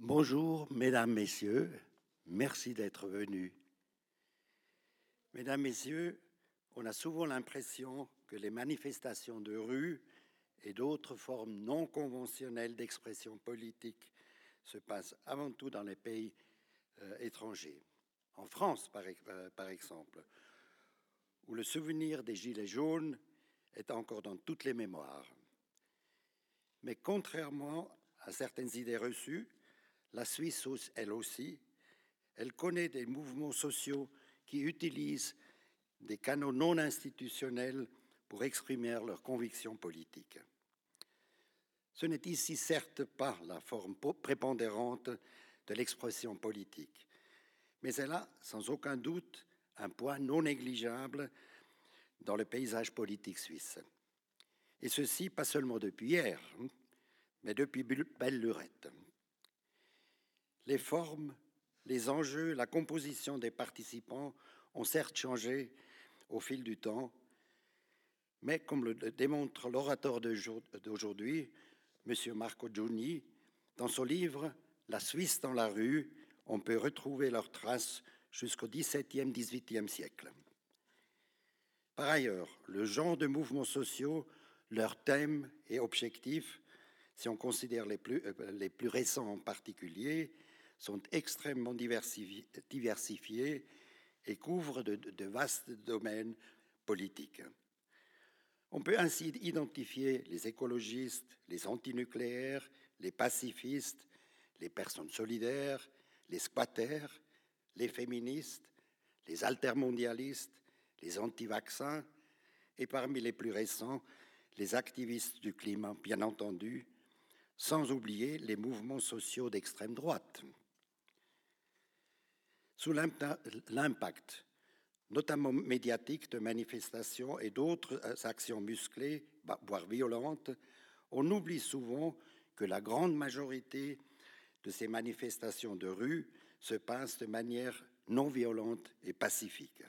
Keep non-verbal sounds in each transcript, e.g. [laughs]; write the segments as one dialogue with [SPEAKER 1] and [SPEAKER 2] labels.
[SPEAKER 1] Bonjour, mesdames, messieurs, merci d'être venus. Mesdames, messieurs, on a souvent l'impression que les manifestations de rue et d'autres formes non conventionnelles d'expression politique se passent avant tout dans les pays euh, étrangers. En France, euh, par exemple, où le souvenir des Gilets jaunes est encore dans toutes les mémoires. Mais contrairement à certaines idées reçues, la Suisse, elle aussi, elle connaît des mouvements sociaux qui utilisent des canaux non institutionnels pour exprimer leurs convictions politiques. Ce n'est ici certes pas la forme prépondérante de l'expression politique, mais elle a sans aucun doute un poids non négligeable dans le paysage politique suisse. Et ceci pas seulement depuis hier, mais depuis belle lurette. Les formes, les enjeux, la composition des participants ont certes changé au fil du temps, mais comme le démontre l'orateur d'aujourd'hui, M. Marco Giuni, dans son livre La Suisse dans la rue, on peut retrouver leurs traces jusqu'au XVIIe, XVIIIe siècle. Par ailleurs, le genre de mouvements sociaux, leurs thèmes et objectifs, si on considère les plus, euh, les plus récents en particulier, sont extrêmement diversifiés et couvrent de, vastes domaines politiques. On peut ainsi identifier les écologistes, les antinucléaires, les pacifistes, les personnes solidaires, les squatters, les féministes, les altermondialistes, les anti-vaccins et parmi les plus récents, les activistes du climat, bien entendu, sans oublier les mouvements sociaux d'extrême droite. Sous l'impact, notamment médiatique, de manifestations et d'autres euh, actions musclées, voire violentes, on oublie souvent que la grande majorité de ces manifestations de rue se passent de manière non violente et pacifique.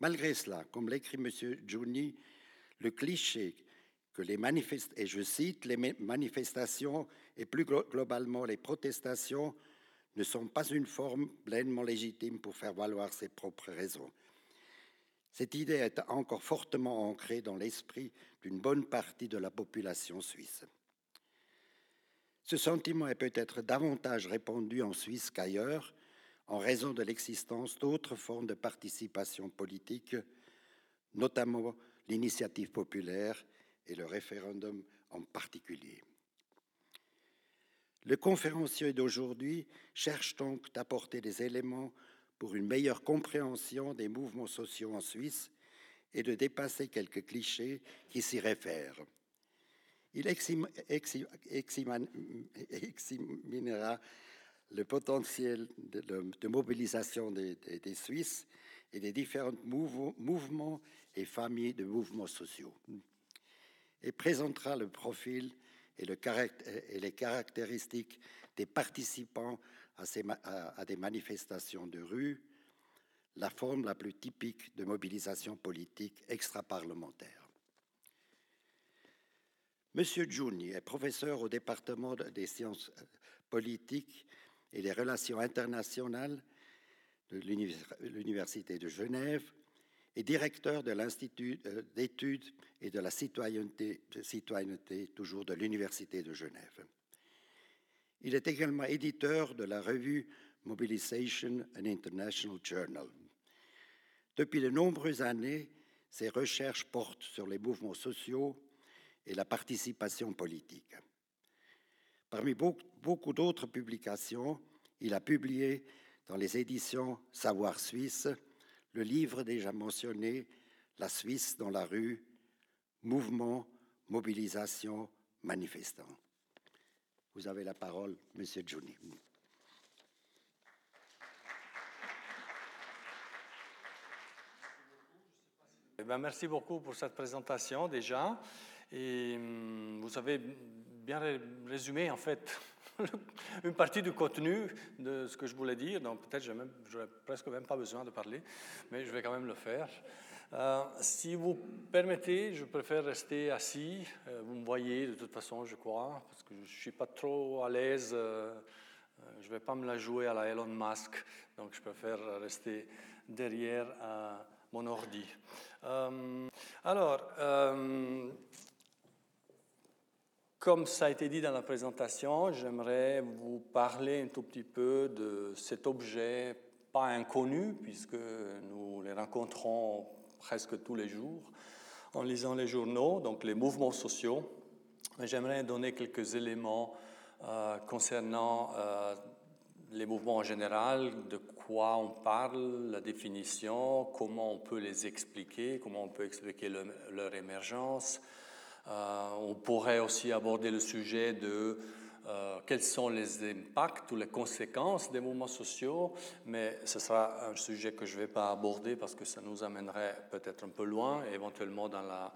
[SPEAKER 1] Malgré cela, comme l'écrit M. Giuni, le cliché que les manifestations, et je cite, les manifestations et plus globalement les protestations ne sont pas une forme pleinement légitime pour faire valoir ses propres raisons. Cette idée est encore fortement ancrée dans l'esprit d'une bonne partie de la population suisse. Ce sentiment est peut-être davantage répandu en Suisse qu'ailleurs en raison de l'existence d'autres formes de participation politique, notamment l'initiative populaire et le référendum en particulier. Le conférencier d'aujourd'hui cherche donc d'apporter des éléments pour une meilleure compréhension des mouvements sociaux en Suisse et de dépasser quelques clichés qui s'y réfèrent. Il examinera le potentiel de, mobilisation des, Suisses et des différents mouvements et familles de mouvements sociaux et présentera le profil et, le et les caractéristiques des participants à, des manifestations de rue, la forme la plus typique de mobilisation politique extra-parlementaire. Monsieur Giuni est professeur au département des sciences euh, politiques et des relations internationales de l'Université de Genève et directeur de l'Institut euh, d'études et de la citoyenneté, toujours de l'Université de Genève. Il est également éditeur de la revue Mobilization and International Journal. Depuis de nombreuses années, ses recherches portent sur les mouvements sociaux et la participation politique. Parmi beaucoup d'autres publications, il a publié dans les éditions Savoir Suisse le livre déjà mentionné, La Suisse dans la rue, mouvement, mobilisation, manifestant. Vous avez la parole, Monsieur Johnny.
[SPEAKER 2] Eh ben, merci beaucoup pour cette présentation déjà. Hum, vous avez bien résumé en fait [laughs] une partie du contenu de ce que je voulais dire. Donc peut-être je n'aurais presque même pas besoin de parler, mais je vais quand même le faire. Euh, si vous permettez, je préfère rester assis. Euh, vous me voyez de toute façon, je crois, parce que je ne suis pas trop à l'aise. Euh, je ne vais pas me la jouer à la Elon Musk, donc je préfère rester derrière mon ordi. alors, comme ça a été dit dans la présentation, j'aimerais vous parler un tout petit peu de cet objet pas inconnu, puisque nous les rencontrons presque tous les jours en lisant les journaux, donc les mouvements sociaux. J'aimerais donner quelques éléments euh, concernant euh, les mouvements en général, de quoi on parle, la définition, comment on peut les expliquer, comment on peut expliquer leur émergence. Euh, on pourrait aussi aborder le sujet de euh, quels sont les impacts ou les conséquences des mouvements sociaux, mais ce sera un sujet que je ne vais pas aborder parce que ça nous amènerait peut-être un peu loin, et éventuellement dans la,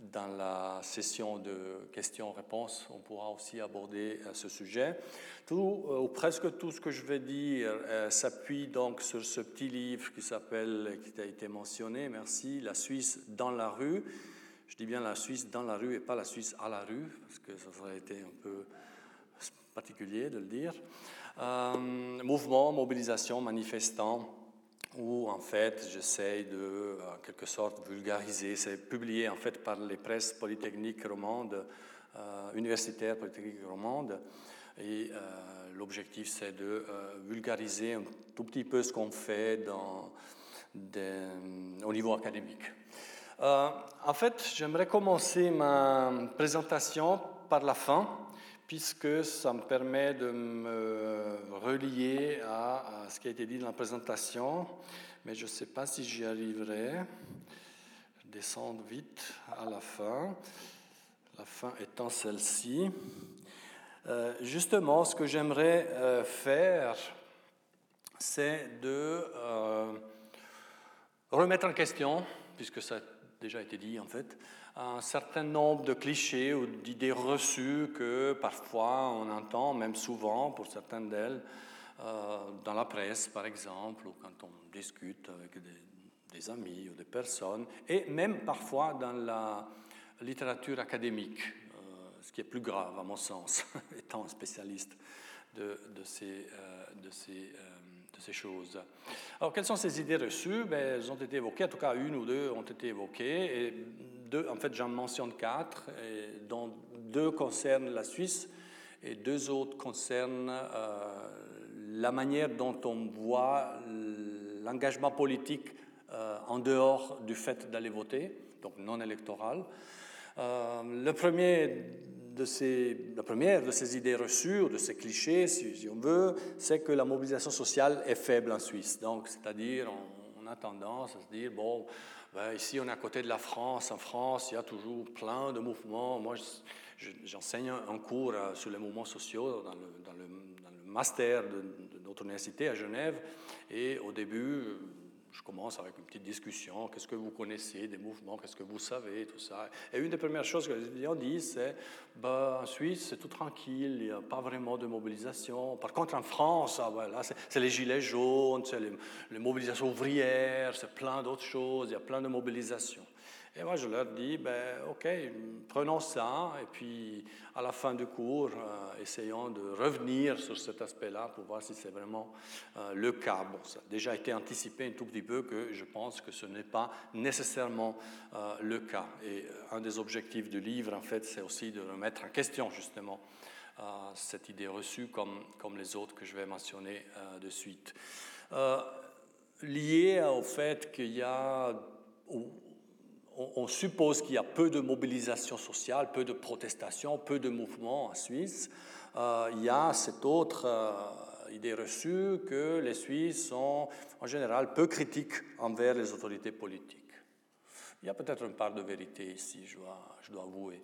[SPEAKER 2] dans la session de questions-réponses, on pourra aussi aborder euh, ce sujet. Tout, ou presque tout ce que je vais dire s'appuie donc sur ce petit livre qui s'appelle, qui a été mentionné, merci, La Suisse dans la rue. Je dis bien la Suisse dans la rue et pas la Suisse à la rue, parce que ça aurait été un peu particulier de le dire. Euh, mouvement, mobilisation, manifestant, où en fait j'essaie de, en quelque sorte, vulgariser. C'est publié en fait par les presses polytechniques romandes, euh, universitaires polytechniques romandes. Et euh, l'objectif, c'est de vulgariser un tout petit peu ce qu'on fait au niveau académique. En fait, j'aimerais commencer ma présentation par la fin puisque ça me permet de me relier à, ce qui a été dit dans la présentation, mais je ne sais pas si j'y arriverai. Descendre vite à la fin, la fin étant celle-ci. Euh, justement, ce que j'aimerais euh, faire, c'est de euh, remettre en question, puisque ça déjà été dit en fait, un certain nombre de clichés ou d'idées reçues que parfois on entend, même souvent pour certaines d'elles, euh, dans la presse par exemple, ou quand on discute avec des, amis ou des personnes, et même parfois dans la littérature académique, euh, ce qui est plus grave à mon sens, [laughs] étant spécialiste de, ces, euh, de ces ces choses. Alors, quelles sont ces idées reçues? Ben, Elles ont été évoquées, en tout cas une ou deux ont été évoquées, en fait, j'en mentionne quatre, dont deux concernent la Suisse et deux autres concernent euh, la manière dont on voit l'engagement politique euh, en dehors du fait d'aller voter, donc non électoral. Euh, le premier de ces, la première de ces idées reçues, de ces clichés, si, on veut, c'est que la mobilisation sociale est faible en Suisse. Donc, c'est-à-dire, on, a tendance à se dire, bon, ben, ici, on est à côté de la France. En France, il y a toujours plein de mouvements. Moi, j'enseigne un cours euh, sur les mouvements sociaux dans le, dans le, master de, notre université à Genève. Et au début, je commence avec une petite discussion. Qu'est-ce que vous connaissez des mouvements? Qu'est-ce que vous savez? Tout ça. Et une des premières choses que les étudiants disent, c'est bah, en Suisse, c'est tout tranquille, il n'y a pas vraiment de mobilisation. Par contre, en France, ah, voilà, c'est les gilets jaunes, c'est les, les, mobilisations ouvrières, c'est plein d'autres choses, il y a plein de mobilisations. Et moi, je leur dis, ben, OK, prenons ça, et puis à la fin du cours, euh, essayons de revenir sur cet aspect-là pour voir si c'est vraiment euh, le cas. Bon, ça a déjà été anticipé un tout petit peu que je pense que ce n'est pas nécessairement euh, le cas. Et un des objectifs du livre, en fait, c'est aussi de remettre en question, justement, cette idée reçue, comme, comme les autres que je vais mentionner de suite. lié au fait qu'il y a on, suppose qu'il y a peu de mobilisation sociale, peu de protestations, peu de mouvements en Suisse. Euh, il y a cette autre euh, idée reçue que les Suisses sont en général peu critiques envers les autorités politiques. Il y a peut-être une part de vérité ici, je dois, avouer,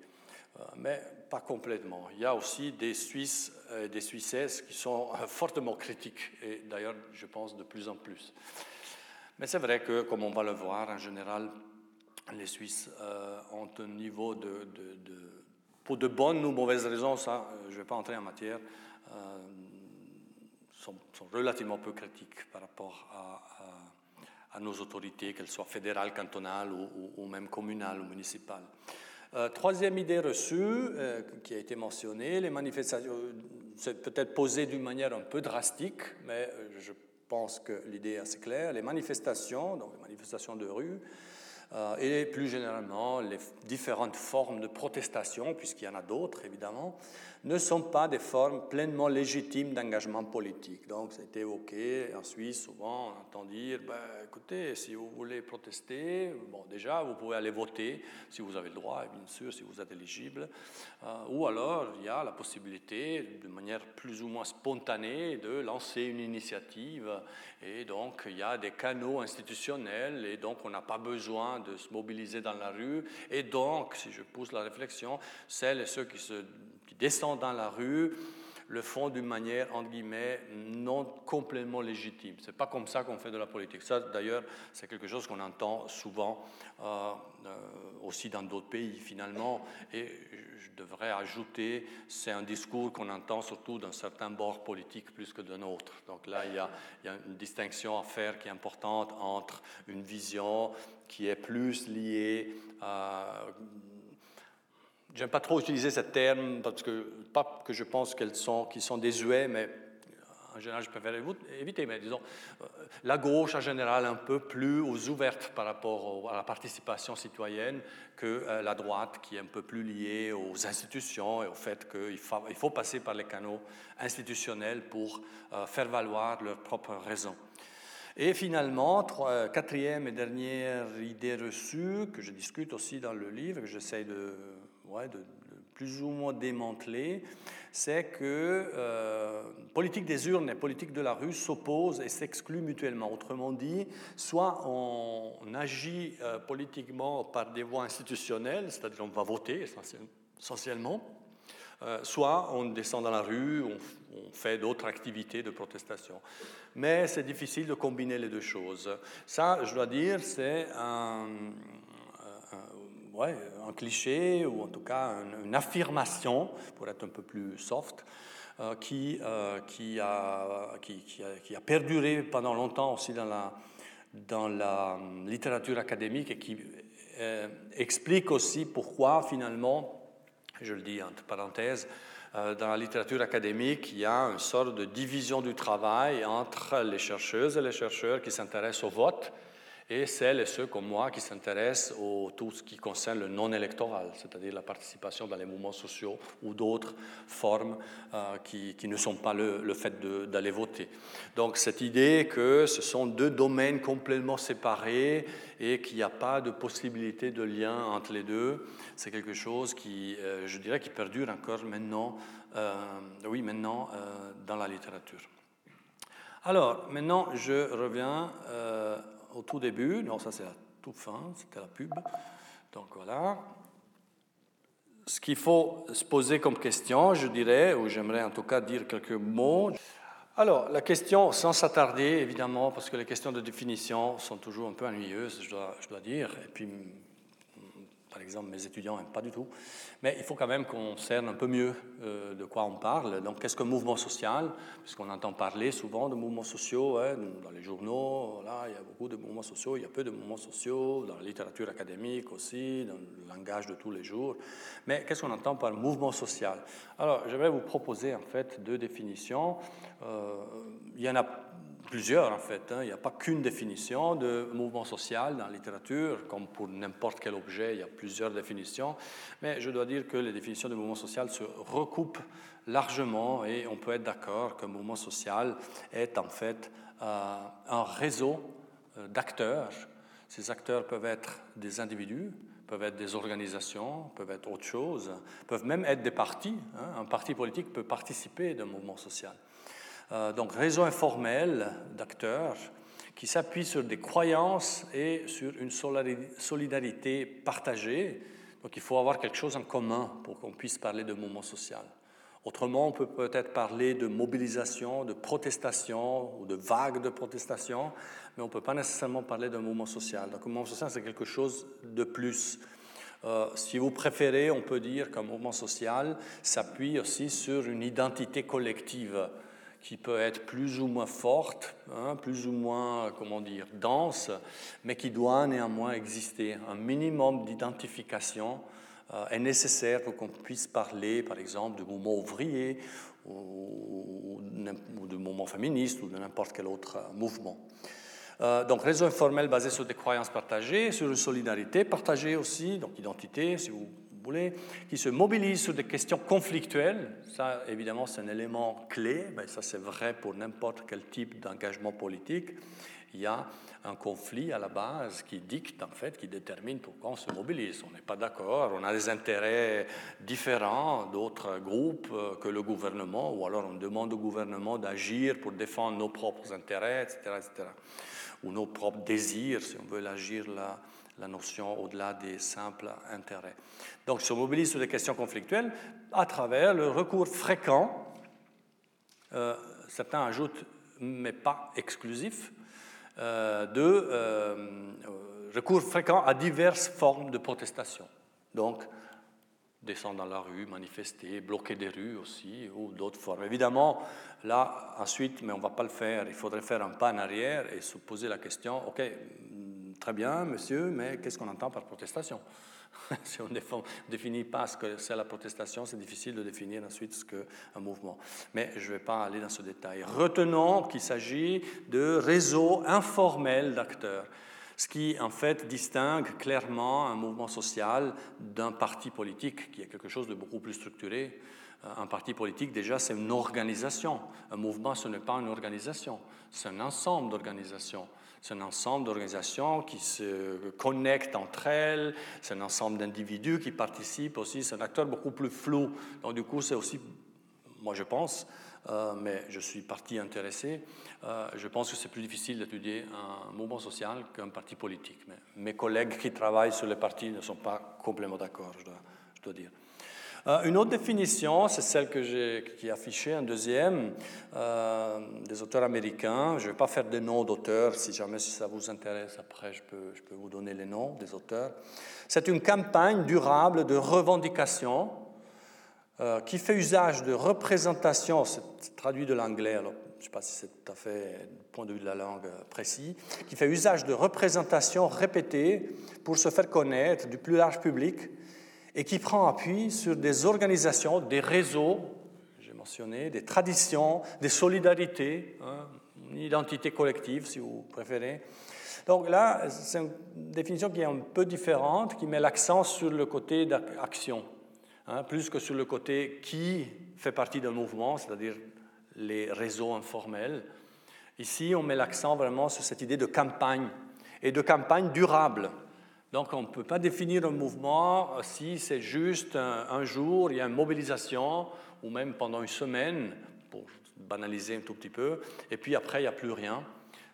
[SPEAKER 2] euh, mais pas complètement. Il y a aussi des Suisses et des Suissesses qui sont fortement critiques, et d'ailleurs, je pense de plus en plus. Mais c'est vrai que, comme on va le voir, en général, les Suisses euh, ont un niveau de, pour de bonnes ou mauvaises raisons, ça, euh, je ne vais pas entrer en matière, euh, sont, relativement peu critiques par rapport à, nos autorités, qu'elles soient fédérales, cantonales ou, même communales ou municipales. Troisième idée reçue qui a été mentionnée, les manifestations, c'est peut-être posé d'une manière un peu drastique, mais je pense que l'idée est assez claire. Les manifestations, donc les manifestations de rue, et plus généralement les différentes formes de protestation, puisqu'il y en a d'autres évidemment, ne sont pas des formes pleinement légitimes d'engagement politique. Donc, ça a été évoqué en Suisse, souvent on entend dire, ben, écoutez, si vous voulez protester, bon, déjà, vous pouvez aller voter, si vous avez le droit, et bien sûr, si vous êtes éligible, euh, ou alors, il y a la possibilité, de manière plus ou moins spontanée, de lancer une initiative, et donc, il y a des canaux institutionnels, et donc, on n'a pas besoin de se mobiliser dans la rue, et donc, si je pousse la réflexion, celles et ceux qui se descendent dans la rue le font d'une manière, entre guillemets, non complètement légitime. Ce n'est pas comme ça qu'on fait de la politique. Ça, d'ailleurs, c'est quelque chose qu'on entend souvent euh, euh, aussi dans d'autres pays, finalement. Et je devrais ajouter, c'est un discours qu'on entend surtout dans certains bords politiques plus que d'un autre. Donc là, il y, a, une distinction à faire qui est importante entre une vision qui est plus liée à J'aime pas trop utiliser ce terme parce que pas que je pense qu'elles sont, qu'ils sont désuets, mais en général, je préfère éviter. Mais disons, euh, la gauche en général un peu plus ouverte par rapport à la participation citoyenne que euh, la droite, qui est un peu plus liée aux institutions et au fait qu'il faut, passer par les canaux institutionnels pour euh, faire valoir leurs propres raisons. Et finalement, quatrième et dernière idée reçue que je discute aussi dans le livre, que j'essaie de de, plus ou moins démantelé, c'est que euh, politique des urnes et politique de la rue s'opposent et s'excluent mutuellement. Autrement dit, soit on, agit euh, politiquement par des voies institutionnelles, c'est-à-dire on va voter essentiellement, euh, soit on descend dans la rue, on, on fait d'autres activités de protestation. Mais c'est difficile de combiner les deux choses. Ça, je dois dire, c'est un ouais, un cliché ou en tout cas une, affirmation, pour être un peu plus soft, euh, qui, euh, qui, a, qui, qui, a, perduré pendant longtemps aussi dans la, dans la littérature académique et qui euh, explique aussi pourquoi finalement, je le dis entre parenthèses, dans la littérature académique, il y a une sorte de division du travail entre les chercheuses et les chercheurs qui s'intéressent au vote et celles et ceux comme moi qui s'intéressent à tout ce qui concerne le non électoral, c'est-à-dire la participation dans les mouvements sociaux ou d'autres formes euh, qui, ne sont pas le, le fait d'aller voter. Donc cette idée que ce sont deux domaines complètement séparés et qu'il n'y a pas de possibilité de lien entre les deux, c'est quelque chose qui, euh, je dirais, qui perdure encore maintenant, euh, oui, maintenant dans la littérature. Alors, maintenant, je reviens au tout début. Non, ça c'est la toute fin, c'était la pub. Donc voilà. Ce qu'il faut se poser comme question, je dirais, ou j'aimerais en tout cas dire quelques mots. Alors, la question, sans s'attarder évidemment, parce que les questions de définition sont toujours un peu ennuyeuses, je dois, je dois dire, et puis par exemple, mes étudiants n'aiment pas du tout. Mais il faut quand même qu'on cerne un peu mieux euh, de quoi on parle. Donc, qu'est-ce qu'un mouvement social? Puisqu'on entend parler souvent de mouvements sociaux hein, dans les journaux. Là, il y a beaucoup de mouvements sociaux, il y a peu de mouvements sociaux dans la littérature académique aussi, dans le langage de tous les jours. Mais qu'est-ce qu'on entend par mouvement social? Alors, je vais vous proposer en fait deux définitions. Euh, il y en a plusieurs en fait. Hein. Il n'y a pas qu'une définition de mouvement social dans la littérature, comme pour n'importe quel objet, il y a plusieurs définitions. Mais je dois dire que les définitions de mouvement social se recoupent largement et on peut être d'accord qu'un mouvement social est en fait euh, un réseau euh, d'acteurs. Ces acteurs peuvent être des individus, peuvent être des organisations, peuvent être autre chose, peuvent même être des partis. Hein. Un parti politique peut participer d'un mouvement social. Euh, donc réseau informel d'acteurs qui s'appuie sur des croyances et sur une solidarité partagée. Donc il faut avoir quelque chose en commun pour qu'on puisse parler de mouvement social. Autrement, on peut peut-être parler de mobilisation, de protestation ou de vagues de protestation, mais on ne peut pas nécessairement parler d'un mouvement social. Donc un mouvement social, c'est quelque chose de plus. Euh, si vous préférez, on peut dire qu'un mouvement social s'appuie aussi sur une identité collective qui peut être plus ou moins forte, hein, plus ou moins, comment dire, dense, mais qui doit néanmoins exister. Un minimum d'identification euh, est nécessaire pour qu'on puisse parler, par exemple, du mouvement ouvrier ou, du mouvement féministe ou de n'importe quel autre euh, mouvement. Euh, donc réseau informel basé sur des croyances partagées, sur une solidarité partagée aussi, donc identité, si vous qui se mobilisent sur des questions conflictuelles. Ça, évidemment, c'est un élément clé. mais ça, c'est vrai pour n'importe quel type d'engagement politique. Il y a un conflit à la base qui dicte, en fait, qui détermine pourquoi on se mobilise. On n'est pas d'accord, on a des intérêts différents d'autres groupes euh, que le gouvernement, ou alors on demande au gouvernement d'agir pour défendre nos propres intérêts, etc., etc., ou nos propres désirs, si on veut l'agir là notion au-delà des simples intérêts. Donc, se mobilise sur des questions conflictuelles à travers le recours fréquent, euh, certains ajoutent, mais pas exclusif, euh, de euh, recours fréquent à diverses formes de protestation. Donc, descendre dans la rue, manifester, bloquer des rues aussi, ou d'autres formes. Évidemment, là, ensuite, mais on ne va pas le faire, il faudrait faire un pas en arrière et se poser la question, OK, Très bien, monsieur, mais qu'est-ce qu'on entend par protestation? [laughs] Si on ne définit pas ce que c'est la protestation, c'est difficile de définir ensuite ce qu'est un mouvement. Mais je ne vais pas aller dans ce détail. Retenons qu'il s'agit de réseaux informels d'acteurs ce qui en fait distingue clairement un mouvement social d'un parti politique, qui est quelque chose de beaucoup plus structuré. Un parti politique, déjà, c'est une organisation. Un mouvement, ce n'est pas une organisation, c'est un ensemble d'organisations. C'est un ensemble d'organisations qui se connectent entre elles, c'est un ensemble d'individus qui participent aussi, c'est un acteur beaucoup plus flou. Donc du coup, c'est aussi, moi je pense, euh, mais je suis parti intéressé, euh, je pense que c'est plus difficile d'étudier un mouvement social qu'un parti politique. Mais mes collègues qui travaillent sur les partis ne sont pas complètement d'accord, je je dois dire. Euh, une autre définition, c'est celle que qui est affichée, un deuxième, euh, des auteurs américains. Je ne vais pas faire des noms d'auteurs, si jamais ça vous intéresse, après je peux, je peux vous donner les noms des auteurs. C'est une campagne durable de revendication euh, qui fait usage de représentation, c'est traduit de l'anglais, alors je ne sais pas si c'est tout à fait du point de vue de la langue précis, qui fait usage de représentations répétées pour se faire connaître du plus large public et qui prend appui sur des organisations, des réseaux, j'ai mentionné, des traditions, des solidarités, hein, une identité collective si vous préférez. Donc là, c'est une définition qui est un peu différente, qui met l'accent sur le côté d'action, hein, plus que sur le côté qui fait partie d'un mouvement, c'est-à-dire les réseaux informels. Ici, on met l'accent vraiment sur cette idée de campagne et de campagne durable. Donc on ne peut pas définir un mouvement si c'est juste un, jour, il y a une mobilisation, ou même pendant une semaine, pour banaliser un tout petit peu, et puis après, il n'y a plus rien.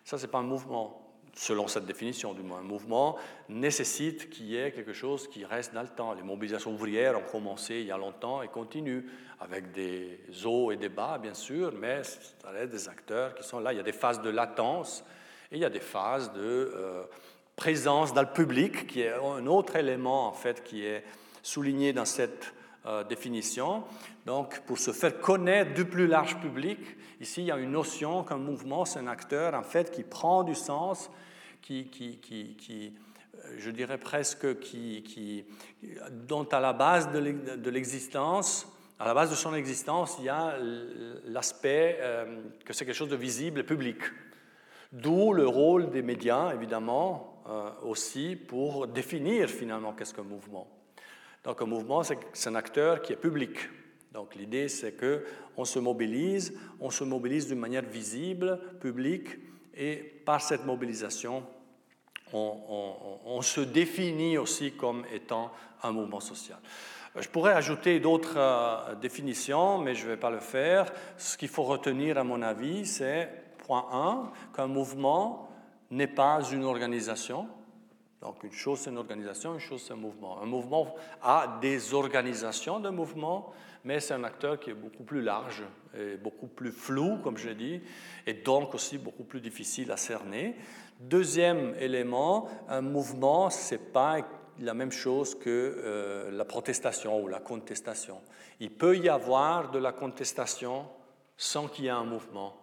[SPEAKER 2] Ça, ce n'est pas un mouvement, selon cette définition du moins. Un mouvement nécessite qu'il y ait quelque chose qui reste dans le temps. Les mobilisations ouvrières ont commencé il y a longtemps et continuent, avec des hauts et des bas, bien sûr, mais ça reste des acteurs qui sont là. Il y a des phases de latence et il y a des phases de... Euh, présence dans le public, qui est un autre élément en fait qui est souligné dans cette euh, définition. Donc, pour se faire connaître du plus large public, ici il y a une notion qu'un mouvement, c'est un acteur en fait qui prend du sens, qui, qui, qui, qui euh, je dirais presque, qui, dont à la base de l'existence, à la base de son existence, il y a l'aspect euh, que c'est quelque chose de visible et public. D'où le rôle des médias, évidemment, aussi pour définir finalement qu'est-ce qu'un mouvement. Donc un mouvement, c'est un acteur qui est public. Donc l'idée, c'est que on se mobilise, on se mobilise d'une manière visible, publique, et par cette mobilisation, on, se définit aussi comme étant un mouvement social. Je pourrais ajouter d'autres euh, définitions, mais je ne vais pas le faire. Ce qu'il faut retenir, à mon avis, c'est, point 1, qu'un mouvement, n'est pas une organisation. Donc une chose c'est une organisation, une chose c'est un mouvement. Un mouvement a des organisations de mouvement, mais c'est un acteur qui est beaucoup plus large et beaucoup plus flou, comme je l'ai dit, et donc aussi beaucoup plus difficile à cerner. Deuxième élément, un mouvement, ce n'est pas la même chose que euh, la protestation ou la contestation. Il peut y avoir de la contestation sans qu'il y ait un mouvement.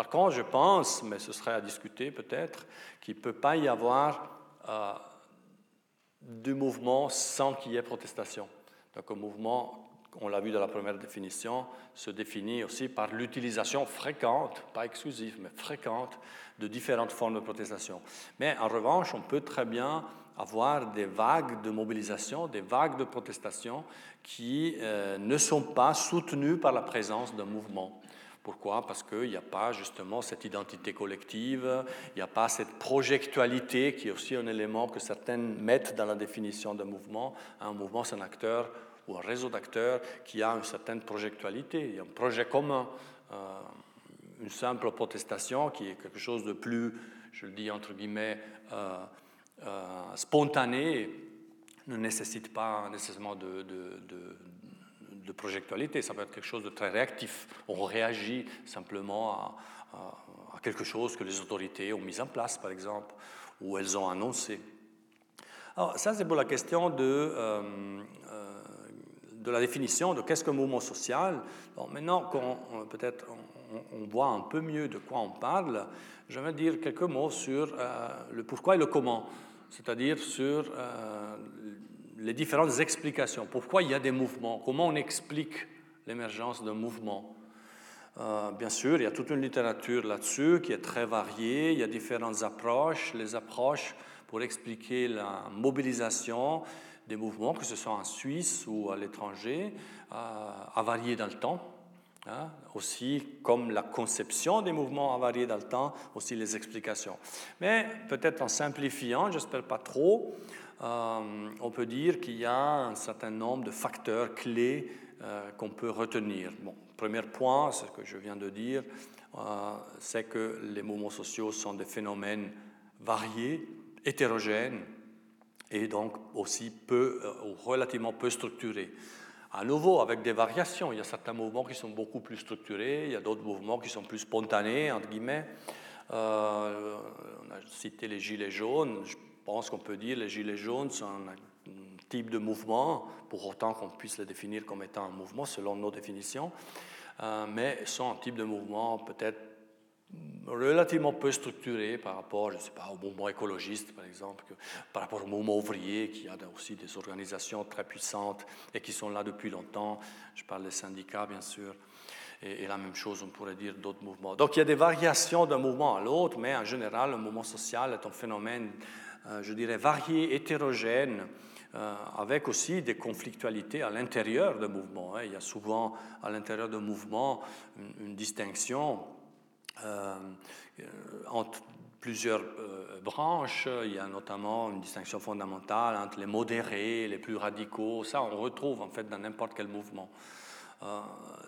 [SPEAKER 2] Par contre, je pense, mais ce serait à discuter peut-être, qu'il ne peut pas y avoir euh, du mouvement sans qu'il y ait protestation. Donc un mouvement, on l'a vu dans la première définition, se définit aussi par l'utilisation fréquente, pas exclusive, mais fréquente, de différentes formes de protestation. Mais en revanche, on peut très bien avoir des vagues de mobilisation, des vagues de protestation qui euh, ne sont pas soutenues par la présence d'un mouvement. Pourquoi? Parce qu'il n'y a pas justement cette identité collective, il n'y a pas cette projectualité qui est aussi un élément que certaines mettent dans la définition d'un mouvement. Un mouvement, c'est un acteur ou un réseau d'acteurs qui a une certaine projectualité, un projet commun. Euh, une simple protestation qui est quelque chose de plus, je le dis entre guillemets, euh, euh, spontané, ne nécessite pas nécessairement de projectualité, ça peut être quelque chose de très réactif. On réagit simplement à, quelque chose que les autorités ont mis en place, par exemple, ou elles ont annoncé. Alors, ça, c'est pour la question de, euh, euh, de la définition de qu'est-ce qu'un mouvement social. maintenant, quand peut-être on, voit un peu mieux de quoi on parle, je vais dire quelques mots sur euh, le pourquoi et le comment, c'est-à-dire sur les différentes explications. Pourquoi il y a des mouvements? Comment on explique l'émergence d'un mouvement? Euh, Bien sûr, il y a toute une littérature là-dessus qui est très variée. Il y a différentes approches. Les approches pour expliquer la mobilisation des mouvements, que ce soit en Suisse ou à l'étranger, euh, a varié dans le temps. Hein. aussi, comme la conception des mouvements a varié dans le temps, aussi les explications. Mais peut-être en simplifiant, j'espère pas trop, euh, on peut dire qu'il y a un certain nombre de facteurs clés euh, qu'on peut retenir. Bon, premier point, ce que je viens de dire, euh, c'est que les mouvements sociaux sont des phénomènes variés, hétérogènes et donc aussi peu, ou relativement peu structurés. À nouveau, avec des variations, il y a certains mouvements qui sont beaucoup plus structurés, il y a d'autres mouvements qui sont plus spontanés, entre guillemets. on a cité les gilets jaunes. Pense qu'on peut dire les gilets jaunes sont un type de mouvement, pour autant qu'on puisse les définir comme étant un mouvement selon nos définitions, euh, mais sont un type de mouvement peut-être relativement peu structuré par rapport, je ne sais pas, au mouvement écologiste, par exemple, par rapport au mouvement ouvrier, qui a aussi des organisations très puissantes et qui sont là depuis longtemps. Je parle des syndicats, bien sûr. Et, et la même chose, on pourrait dire d'autres mouvements. Donc il y a des variations d'un mouvement à l'autre, mais en général, le mouvement social est un phénomène je dirais, variés, hétérogènes, euh, avec aussi des conflictualités à l'intérieur de mouvements. Hein. Il y a souvent à l'intérieur de mouvements une, distinction euh, entre plusieurs branches. Il y a notamment une distinction fondamentale entre les modérés, les plus radicaux. Ça, on retrouve en fait dans n'importe quel mouvement.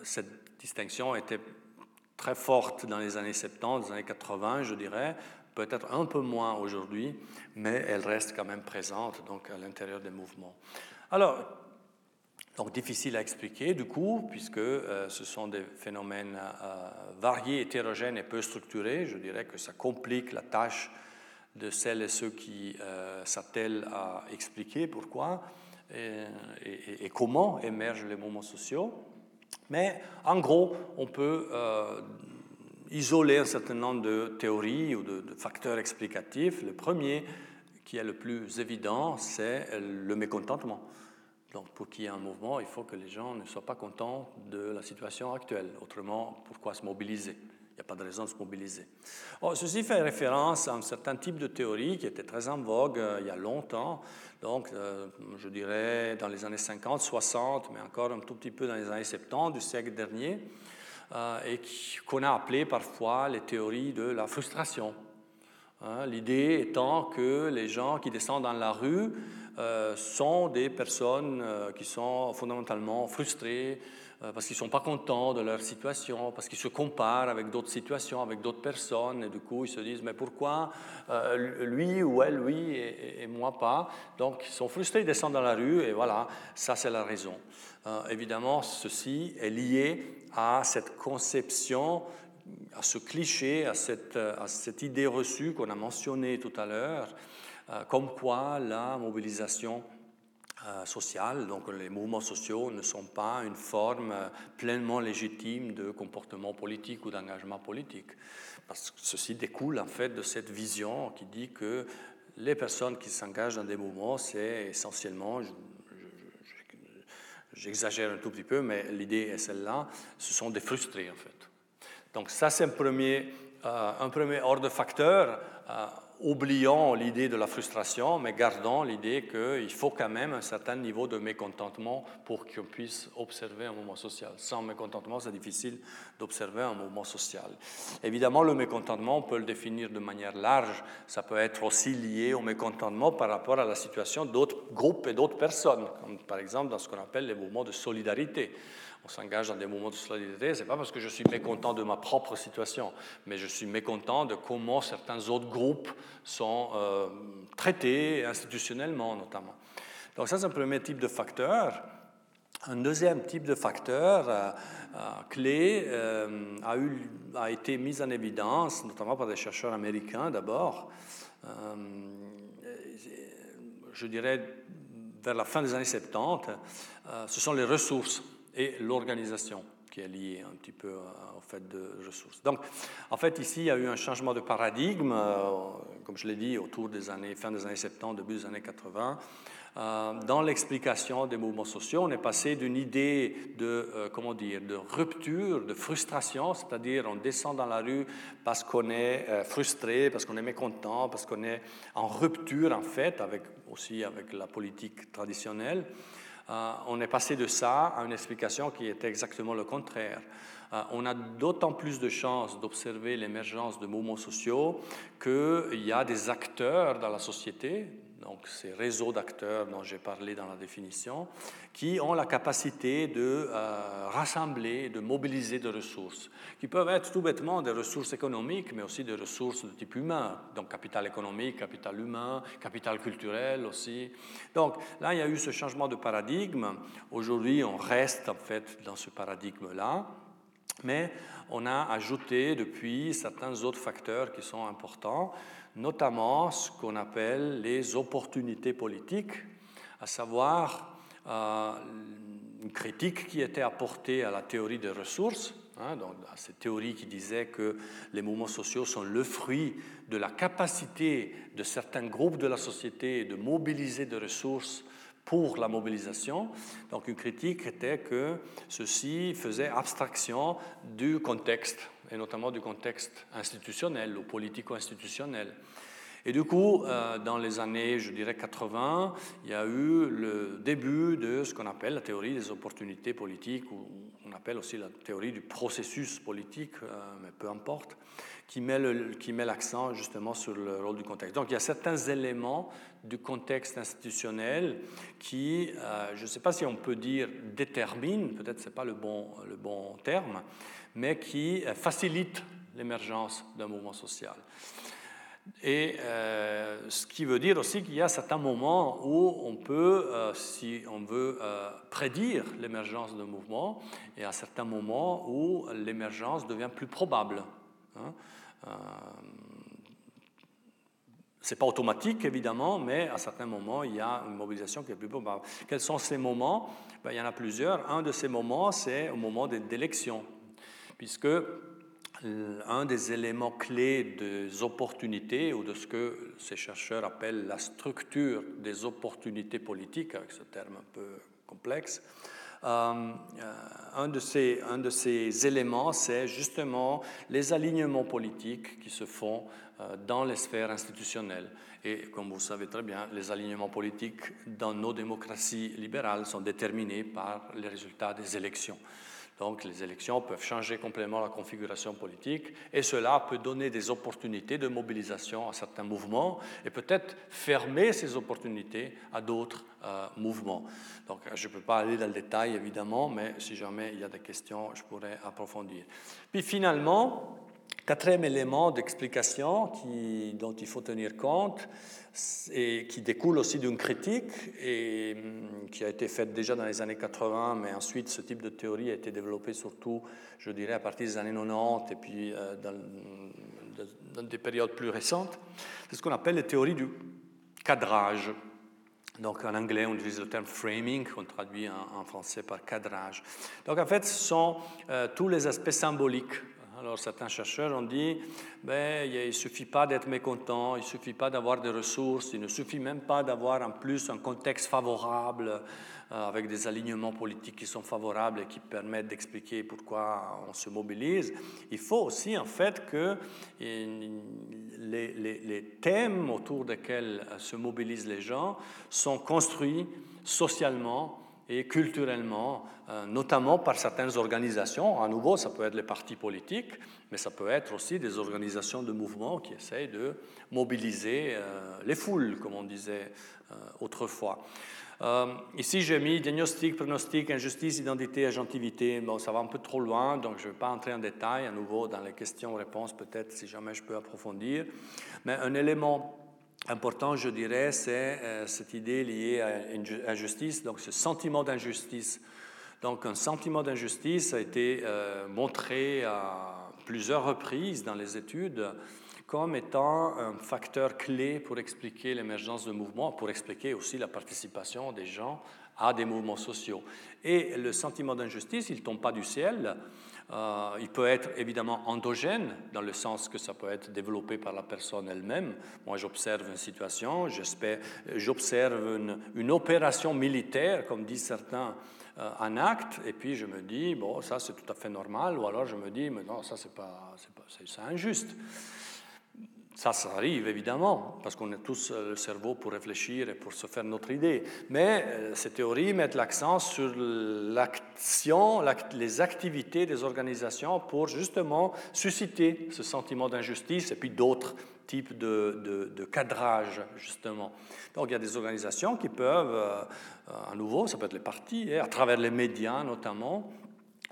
[SPEAKER 2] cette distinction était très forte dans les années 70, dans les années 80, je dirais, peut-être un peu moins aujourd'hui, mais elle reste quand même présente donc à l'intérieur des mouvements. Alors, donc difficile à expliquer du coup, puisque euh, ce sont des phénomènes euh, variés, hétérogènes et peu structurés. Je dirais que ça complique la tâche de celles et ceux qui euh, s'attellent à expliquer pourquoi et, et, comment émergent les mouvements sociaux. Mais en gros, on peut isoler un certain nombre de théories ou de, facteurs explicatifs. Le premier, qui est le plus évident, c'est le mécontentement. Donc, pour qu'il y ait un mouvement, il faut que les gens ne soient pas contents de la situation actuelle. Autrement, pourquoi se mobiliser? Il n'y a pas de raison de se mobiliser. ceci fait référence à un certain type de théorie qui était très en vogue euh, il y a longtemps. Donc, euh, je dirais dans les années 50, 60, mais encore un tout petit peu dans les années 70 du siècle dernier. Euh, et qu'on a appelé parfois les théories de la frustration. Hein, l'idée étant que les gens qui descendent dans la rue euh, sont des personnes euh, qui sont fondamentalement frustrées parce qu'ils ne sont pas contents de leur situation, parce qu'ils se comparent avec d'autres situations, avec d'autres personnes, et du coup ils se disent mais pourquoi lui ou elle, oui, et, moi pas? Donc ils sont frustrés, ils descendent dans la rue, et voilà, ça c'est la raison. évidemment, ceci est lié à cette conception, à ce cliché, à cette, idée reçue qu'on a mentionnée tout à l'heure, euh, comme quoi la mobilisation euh, social. Donc les mouvements sociaux ne sont pas une forme euh, pleinement légitime de comportement politique ou d'engagement politique. Parce que ceci découle en fait de cette vision qui dit que les personnes qui s'engagent dans des mouvements, c'est essentiellement, j'exagère un tout petit peu, mais l'idée est celle-là, ce sont des frustrés en fait. Donc ça c'est un premier, euh, un premier ordre de facteur oubliant l'idée de la frustration, mais gardant l'idée qu'il faut quand même un certain niveau de mécontentement pour qu'on puisse observer un mouvement social. Sans mécontentement, c'est difficile d'observer un mouvement social. Évidemment, le mécontentement, on peut le définir de manière large. Ça peut être aussi lié au mécontentement par rapport à la situation d'autres groupes et d'autres personnes, comme par exemple dans ce qu'on appelle les mouvements de solidarité on s'engage dans des moments de solidarité, ce n'est pas parce que je suis mécontent de ma propre situation, mais je suis mécontent de comment certains autres groupes sont euh, traités institutionnellement notamment. Donc ça, c'est un premier type de facteur. Un deuxième type de facteur euh, euh, clé a, été mis en évidence, notamment par des chercheurs américains d'abord, je dirais vers la fin des années 70, ce sont les ressources et l'organisation qui est liée un petit peu euh, au fait de ressources. Donc, en fait, ici, il y a eu un changement de paradigme, euh, comme je l'ai dit, autour des années, fin des années 70, début des années 80. Euh, dans l'explication des mouvements sociaux, on est passé d'une idée de, comment dire, de rupture, de frustration, c'est-à-dire on descend dans la rue parce qu'on est frustré, parce qu'on est mécontent, parce qu'on est en rupture, en fait, avec, aussi avec la politique traditionnelle, euh, on est passé de ça à une explication qui était exactement le contraire. Euh, on a d'autant plus de chances d'observer l'émergence de mouvements sociaux qu'il y a des acteurs dans la société, donc ces réseaux d'acteurs dont j'ai parlé dans la définition, qui ont la capacité de euh, rassembler, de mobiliser des ressources, qui peuvent être tout bêtement des ressources économiques, mais aussi des ressources de type humain, donc capital économique, capital humain, capital culturel aussi. Donc là, il y a eu ce changement de paradigme. Aujourd'hui, on reste en fait dans ce paradigme-là. Mais on a ajouté depuis certains autres facteurs qui sont importants notamment ce qu'on appelle les opportunités politiques, à savoir euh, une critique qui était apportée à la théorie des ressources, hein, donc à cette théorie qui disait que les mouvements sociaux sont le fruit de la capacité de certains groupes de la société de mobiliser des ressources pour la mobilisation. Donc une critique était que ceci faisait abstraction du contexte et notamment du contexte institutionnel ou politico-institutionnel. Et du coup, euh, dans les années, je dirais 80, il y a eu le début de ce qu'on appelle la théorie des opportunités politiques, ou on appelle aussi la théorie du processus politique, euh, mais peu importe, qui met l'accent justement sur le rôle du contexte. Donc il y a certains éléments du contexte institutionnel qui, euh, je ne sais pas si on peut dire déterminent, peut-être ce n'est pas le bon, le bon terme, mais qui euh, facilite l'émergence d'un mouvement social. Et euh, ce qui veut dire aussi qu'il y a certains moments où on peut, euh, si on veut, prédire l'émergence d'un mouvement, et à certains moments où l'émergence devient plus probable. Hein. Ce n'est pas automatique, évidemment, mais à certains moments, il y a une mobilisation qui est plus probable. Quels sont ces moments? Ben, Il y en a plusieurs. Un de ces moments, c'est au moment d'élections puisque un des éléments clés des opportunités, ou de ce que ces chercheurs appellent la structure des opportunités politiques, avec ce terme un peu complexe, euh, un, de ces, un de ces éléments, c'est justement les alignements politiques qui se font euh, dans les sphères institutionnelles. Et comme vous savez très bien, les alignements politiques dans nos démocraties libérales sont déterminés par les résultats des élections. Donc les élections peuvent changer complètement la configuration politique et cela peut donner des opportunités de mobilisation à certains mouvements et peut-être fermer ces opportunités à d'autres euh, mouvements. Donc je ne peux pas aller dans le détail évidemment, mais si jamais il y a des questions, je pourrais approfondir. Puis finalement, quatrième élément d'explication dont il faut tenir compte, et qui découle aussi d'une critique et hum, qui a été faite déjà dans les années 80, mais ensuite ce type de théorie a été développé surtout, je dirais, à partir des années 90 et puis euh, dans, des périodes plus récentes. C'est ce qu'on appelle les théories du cadrage. Donc en anglais, on utilise le terme framing, qu'on traduit en, français par cadrage. Donc en fait, ce sont euh, tous les aspects symboliques. Alors certains chercheurs ont dit, ben, il ne suffit pas d'être mécontent, il ne suffit pas d'avoir des ressources, il ne suffit même pas d'avoir en plus un contexte favorable euh, avec des alignements politiques qui sont favorables et qui permettent d'expliquer pourquoi on se mobilise. Il faut aussi en fait que les, thèmes autour desquels euh, se mobilisent les gens sont construits socialement et culturellement, euh, notamment par certaines organisations. À nouveau, ça peut être les partis politiques, mais ça peut être aussi des organisations de mouvement qui essayent de mobiliser euh, les foules, comme on disait autrefois. Euh, ici, j'ai mis diagnostic, pronostic, injustice, identité, agentivité. Bon, ça va un peu trop loin, donc je ne vais pas entrer en détail à nouveau dans les questions-réponses, peut-être si jamais je peux approfondir. Mais un élément important, je dirais, c'est euh, cette idée liée à injustice, donc ce sentiment d'injustice. Donc un sentiment d'injustice a été euh, montré à plusieurs reprises dans les études comme étant un facteur clé pour expliquer l'émergence de mouvements, pour expliquer aussi la participation des gens à des mouvements sociaux. Et le sentiment d'injustice, il ne tombe pas du ciel. Euh, il peut être évidemment endogène, dans le sens que ça peut être développé par la personne elle-même. Moi, j'observe une situation, j'observe une, une, opération militaire, comme disent certains, euh, en acte, et puis je me dis, bon, ça c'est tout à fait normal, ou alors je me dis, mais non, ça c'est pas, c'est injuste. Ça, ça arrive évidemment, parce qu'on a tous euh, le cerveau pour réfléchir et pour se faire notre idée. Mais euh, ces théories mettent l'accent sur l'action, les activités des organisations pour justement susciter ce sentiment d'injustice et puis d'autres types de, de, cadrage, justement. Donc il y a des organisations qui peuvent, à nouveau, ça peut être les partis, et à travers les médias notamment,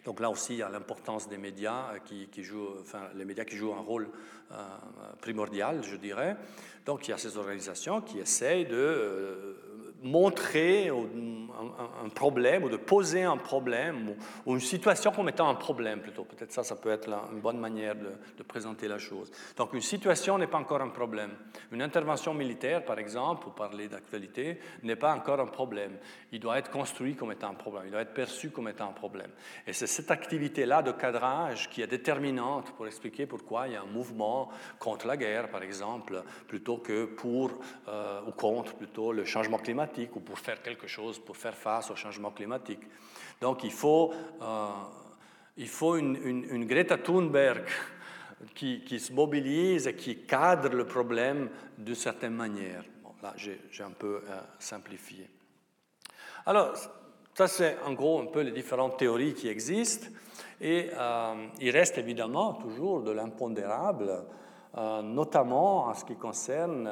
[SPEAKER 2] donc là aussi, il y a l'importance des médias qui, qui, jouent, enfin, les médias qui jouent un rôle euh, primordial, je dirais. Donc il y a ces organisations qui essayent de euh, montrer un, problème ou de poser un problème ou, une situation comme étant un problème plutôt. Peut-être ça, ça peut être une bonne manière de, présenter la chose. Donc une situation n'est pas encore un problème. Une intervention militaire, par exemple, pour parler d'actualité, n'est pas encore un problème. Il doit être construit comme étant un problème. Il doit être perçu comme étant un problème. Et c'est cette activité-là de cadrage qui est déterminante pour expliquer pourquoi il y a un mouvement contre la guerre, par exemple, plutôt que pour euh, ou contre plutôt le changement climatique ou pour faire quelque chose, pour faire face au changement climatique. Donc il faut, euh, il faut une, une, Greta Thunberg [laughs] qui, qui, se mobilise et qui cadre le problème d'une certaine manière. Bon, là, j'ai un peu euh, simplifié. Alors, ça, c'est en gros un peu les différentes théories qui existent. Et euh, il reste évidemment toujours de l'impondérable, notamment en ce qui concerne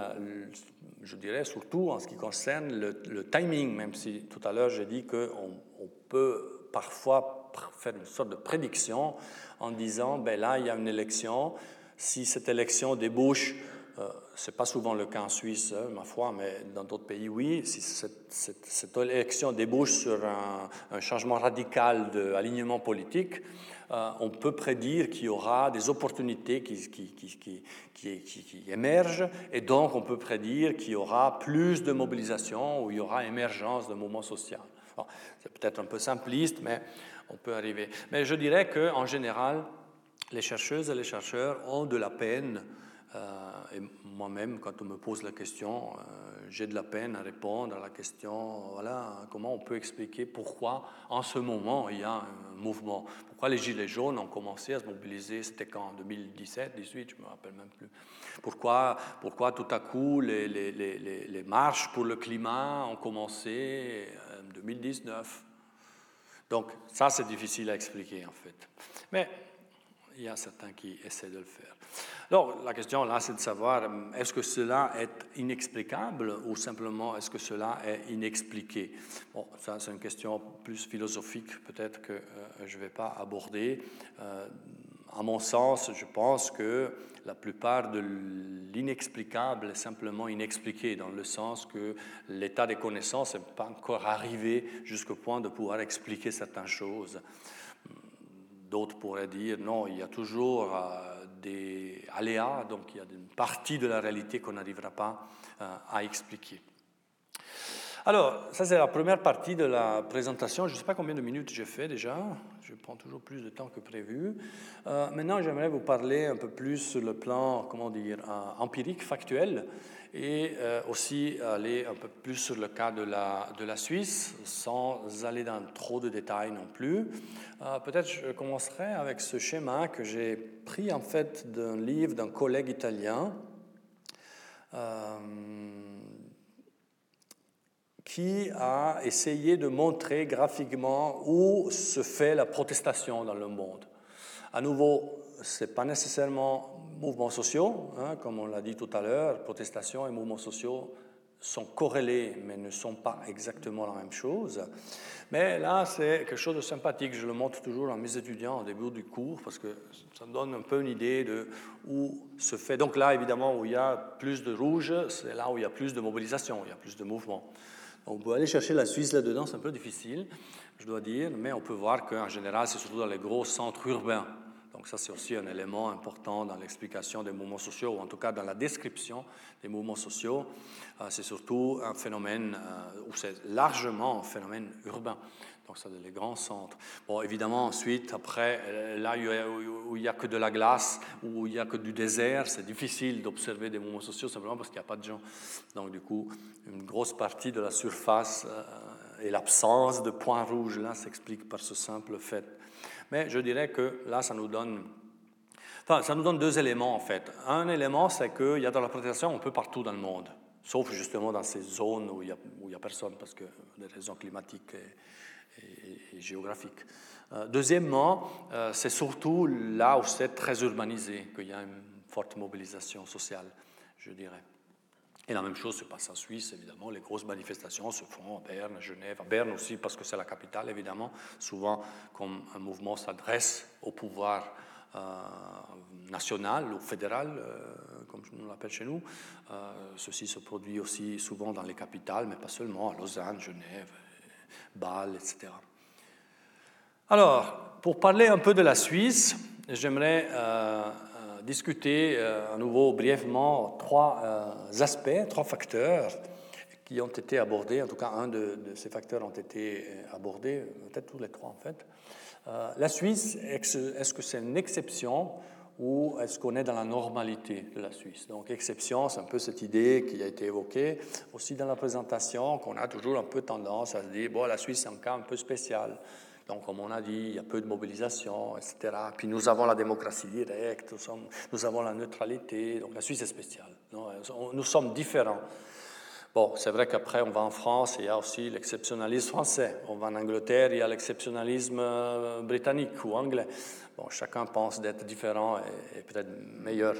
[SPEAKER 2] je dirais surtout en ce qui concerne le, timing, même si tout à l'heure j'ai dit qu'on on peut parfois faire une sorte de prédiction en disant, ben là, il y a une élection, si cette élection débouche, euh, ce n'est pas souvent le cas en Suisse, hein, ma foi, mais dans d'autres pays, oui, si cette, élection débouche sur un, un changement radical d'alignement politique, euh, on peut prédire qu'il y aura des opportunités qui, émergent, et donc on peut prédire qu'il y aura plus de mobilisation ou il y aura émergence de mouvements sociaux. c'est peut-être un peu simpliste, mais on peut arriver. Mais je dirais qu'en général, les chercheuses et les chercheurs ont de la peine, euh, et moi-même, quand on me pose la question, euh, j'ai de la peine à répondre à la question, voilà, comment on peut expliquer pourquoi en ce moment il y a un mouvement, pourquoi les Gilets jaunes ont commencé à se mobiliser, c'était quand, en 2017, 2018, je ne me rappelle même plus. Pourquoi, pourquoi tout à coup les, les, marches pour le climat ont commencé en 2019 Donc ça, c'est difficile à expliquer en fait. Mais il y a certains qui essaient de le faire. Alors, la question là, c'est de savoir est-ce que cela est inexplicable ou simplement est-ce que cela est inexpliqué? Bon, ça, c'est une question plus philosophique, peut-être que euh, je ne vais pas aborder. Euh, à mon sens, je pense que la plupart de l'inexplicable est simplement inexpliqué, dans le sens que l'état des connaissances n'est pas encore arrivé jusqu'au point de pouvoir expliquer certaines choses. D'autres pourraient dire non, il y a toujours euh, des aléas, donc il y a une partie de la réalité qu'on n'arrivera pas euh, à expliquer. Alors, ça c'est la première partie de la présentation. Je ne sais pas combien de minutes j'ai fait déjà. Je prends toujours plus de temps que prévu. Euh, maintenant, j'aimerais vous parler un peu plus sur le plan, comment dire, euh, empirique, factuel, et euh, aussi aller un peu plus sur le cas de la, de la Suisse, sans aller dans trop de détails non plus. Peut-être je commencerai avec ce schéma que j'ai pris en fait d'un livre d'un collègue italien qui a essayé de montrer graphiquement où se fait la protestation dans le monde. À nouveau, ce n'est pas nécessairement mouvements sociaux, hein, comme on l'a dit tout à l'heure, protestation et mouvements sociaux sont corrélés, mais ne sont pas exactement la même chose. Mais là, c'est quelque chose de sympathique. Je le montre toujours à mes étudiants au début du cours parce que ça me donne un peu une idée de où se fait. Donc là, évidemment, où il y a plus de rouge, c'est là où il y a plus de mobilisation, il y a plus de mouvement. On peut aller chercher la Suisse là-dedans, c'est un peu difficile, je dois dire, mais on peut voir qu'en général, c'est surtout dans les gros centres urbains. Donc ça, c'est aussi un élément important dans l'explication des mouvements sociaux, ou en tout cas dans la description des mouvements sociaux. Euh, c'est surtout un phénomène, euh, ou c'est largement un phénomène urbain. Donc ça, les grands centres. Bon, évidemment, ensuite, après, euh, là où il n'y a que de la glace, où il n'y a que du désert, c'est difficile d'observer des mouvements sociaux simplement parce qu'il n'y a pas de gens. Donc du coup, une grosse partie de la surface euh, et l'absence de points rouges, là, s'explique par ce simple fait. Mais je dirais que là, ça nous donne... Enfin, ça nous donne deux éléments, en fait. Un élément, c'est qu'il y a de la protection un peu partout dans le monde, sauf justement dans ces zones où il n'y a, personne, parce que des raisons climatiques... et, géographique. Euh, deuxièmement, euh, c'est surtout là où c'est très urbanisé qu'il y a une forte mobilisation sociale, je dirais. Et la même chose se passe en Suisse, évidemment. Les grosses manifestations se font à Berne, à Genève, à Berne aussi, parce que c'est la capitale, évidemment. Souvent, comme un mouvement s'adresse au pouvoir euh, national ou fédéral, comme on l'appelle chez nous, ceci se produit aussi souvent dans les capitales, mais pas seulement, à Lausanne, Genève, Bâle, etc. Alors, pour parler un peu de la Suisse, j'aimerais euh, euh, discuter euh, à nouveau brièvement trois aspects, trois facteurs qui ont été abordés. En tout cas, un de, ces facteurs ont été abordés, peut-être tous les trois en fait. la Suisse, est-ce que c'est une exception ou est-ce qu'on est dans la normalité de la Suisse? Donc, exception, c'est un peu cette idée qui a été évoquée aussi dans la présentation, qu'on a toujours un peu tendance à se dire, bon, la Suisse, c'est un cas un peu spécial. Donc, comme on a dit, il y a peu de mobilisation, etc. Puis nous avons la démocratie directe, nous, avons la neutralité, donc la Suisse est spéciale. Nous sommes différents. Bon, c'est vrai qu'après, on va en France, il y a aussi l'exceptionnalisme français. On va en Angleterre, il y a l'exceptionnalisme euh, britannique ou anglais. Chacun pense d'être différent et, peut-être meilleur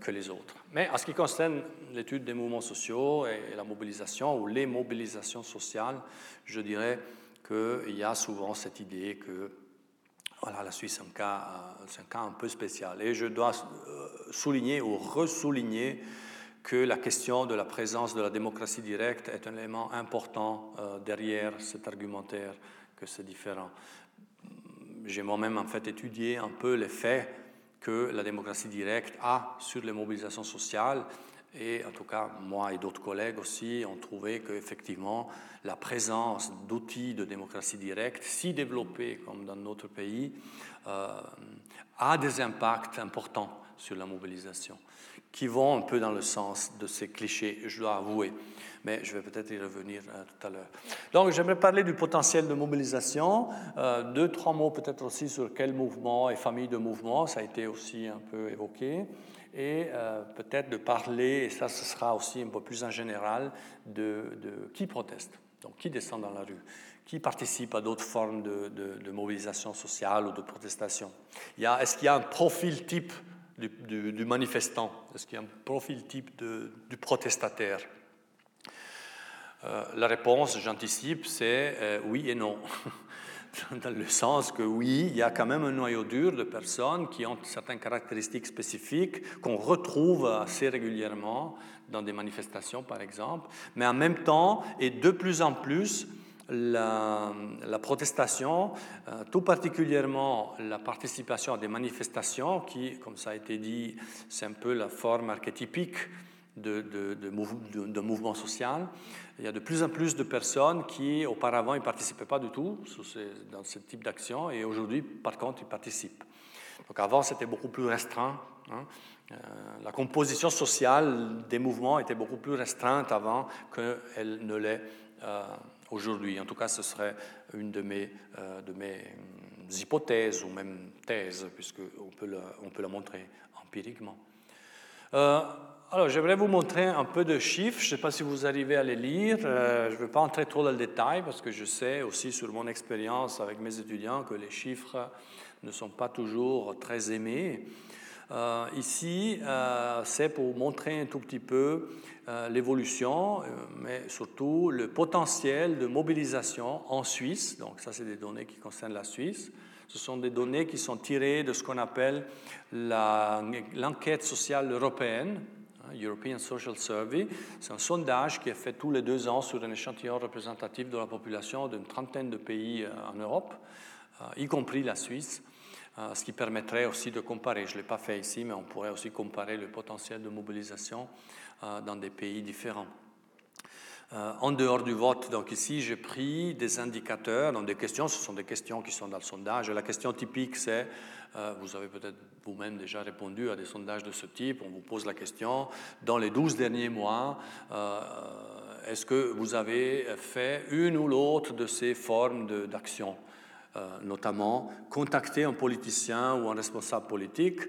[SPEAKER 2] que les autres. Mais en ce qui concerne l'étude des mouvements sociaux et la mobilisation ou les mobilisations sociales, je dirais qu'il y a souvent cette idée que voilà, la Suisse est un, cas, un cas un peu spécial. Et je dois euh, souligner ou ressouligner que la question de la présence de la démocratie directe est un élément important euh, derrière cet argumentaire que c'est différent j'ai moi-même en fait étudié un peu l'effet que la démocratie directe a sur les mobilisations sociales. Et en tout cas, moi et d'autres collègues aussi ont trouvé qu'effectivement, la présence d'outils de démocratie directe, si développés comme dans notre pays, euh, a des impacts importants sur la mobilisation, qui vont un peu dans le sens de ces clichés, je dois avouer mais je vais peut-être y revenir euh, tout à l'heure. Donc, j'aimerais parler du potentiel de mobilisation. Euh, deux, trois mots peut-être aussi sur quel mouvement et famille de mouvements, ça a été aussi un peu évoqué. Et euh, peut-être de parler, et ça ce sera aussi un peu plus en général, de, qui proteste, donc qui descend dans la rue, qui participe à d'autres formes de, mobilisation sociale ou de protestation? Est-ce qu'il y a un profil type du manifestant? Est-ce qu'il y a un profil type du protestataire? Euh, la réponse, j'anticipe, c'est euh, oui et non. [laughs] Dans le sens que oui, il y a quand même un noyau dur de personnes qui ont certaines caractéristiques spécifiques qu'on retrouve assez régulièrement dans des manifestations, par exemple. Mais en même temps, et de plus en plus, la, protestation, euh, tout particulièrement la participation à des manifestations qui, comme ça a été dit, c'est un peu la forme archétypique de, de, de, mouvement social. Il y a de plus en plus de personnes qui, auparavant, ne participaient pas du tout dans ce type d'action et aujourd'hui, par contre, ils participent. Donc avant, c'était beaucoup plus restreint. Hein. Euh, la composition sociale des mouvements était beaucoup plus restreinte avant qu'elle ne l'est euh, aujourd'hui. En tout cas, ce serait une de mes, euh, de mes hypothèses ou même thèses, puisqu'on peut, peut la montrer empiriquement. Alors, j'aimerais vous montrer un peu de chiffres. Je ne sais pas si vous arrivez à les lire. je ne veux pas entrer trop dans le détail parce que je sais aussi sur mon expérience avec mes étudiants que les chiffres ne sont pas toujours très aimés. Euh, ici, euh, c'est pour montrer un tout petit peu euh, l'évolution, mais surtout le potentiel de mobilisation en Suisse. Donc ça, c'est des données qui concernent la Suisse. Ce sont des données qui sont tirées de ce qu'on appelle l'enquête sociale européenne, European Social Survey. C'est un sondage qui est fait tous les deux ans sur un échantillon représentatif de la population d'une trentaine de pays en Europe, y compris la Suisse. Euh, ce qui permettrait aussi de comparer, je ne l'ai pas fait ici, mais on pourrait aussi comparer le potentiel de mobilisation euh, dans des pays différents. Euh, en dehors du vote, donc ici, j'ai pris des indicateurs, donc des questions, ce sont des questions qui sont dans le sondage. La question typique, c'est, vous avez peut-être vous-même déjà répondu à des sondages de ce type, on vous pose la question, dans les 12 derniers mois, est-ce que vous avez fait une ou l'autre de ces formes d'action? Euh, notamment contacter un politicien ou un responsable politique,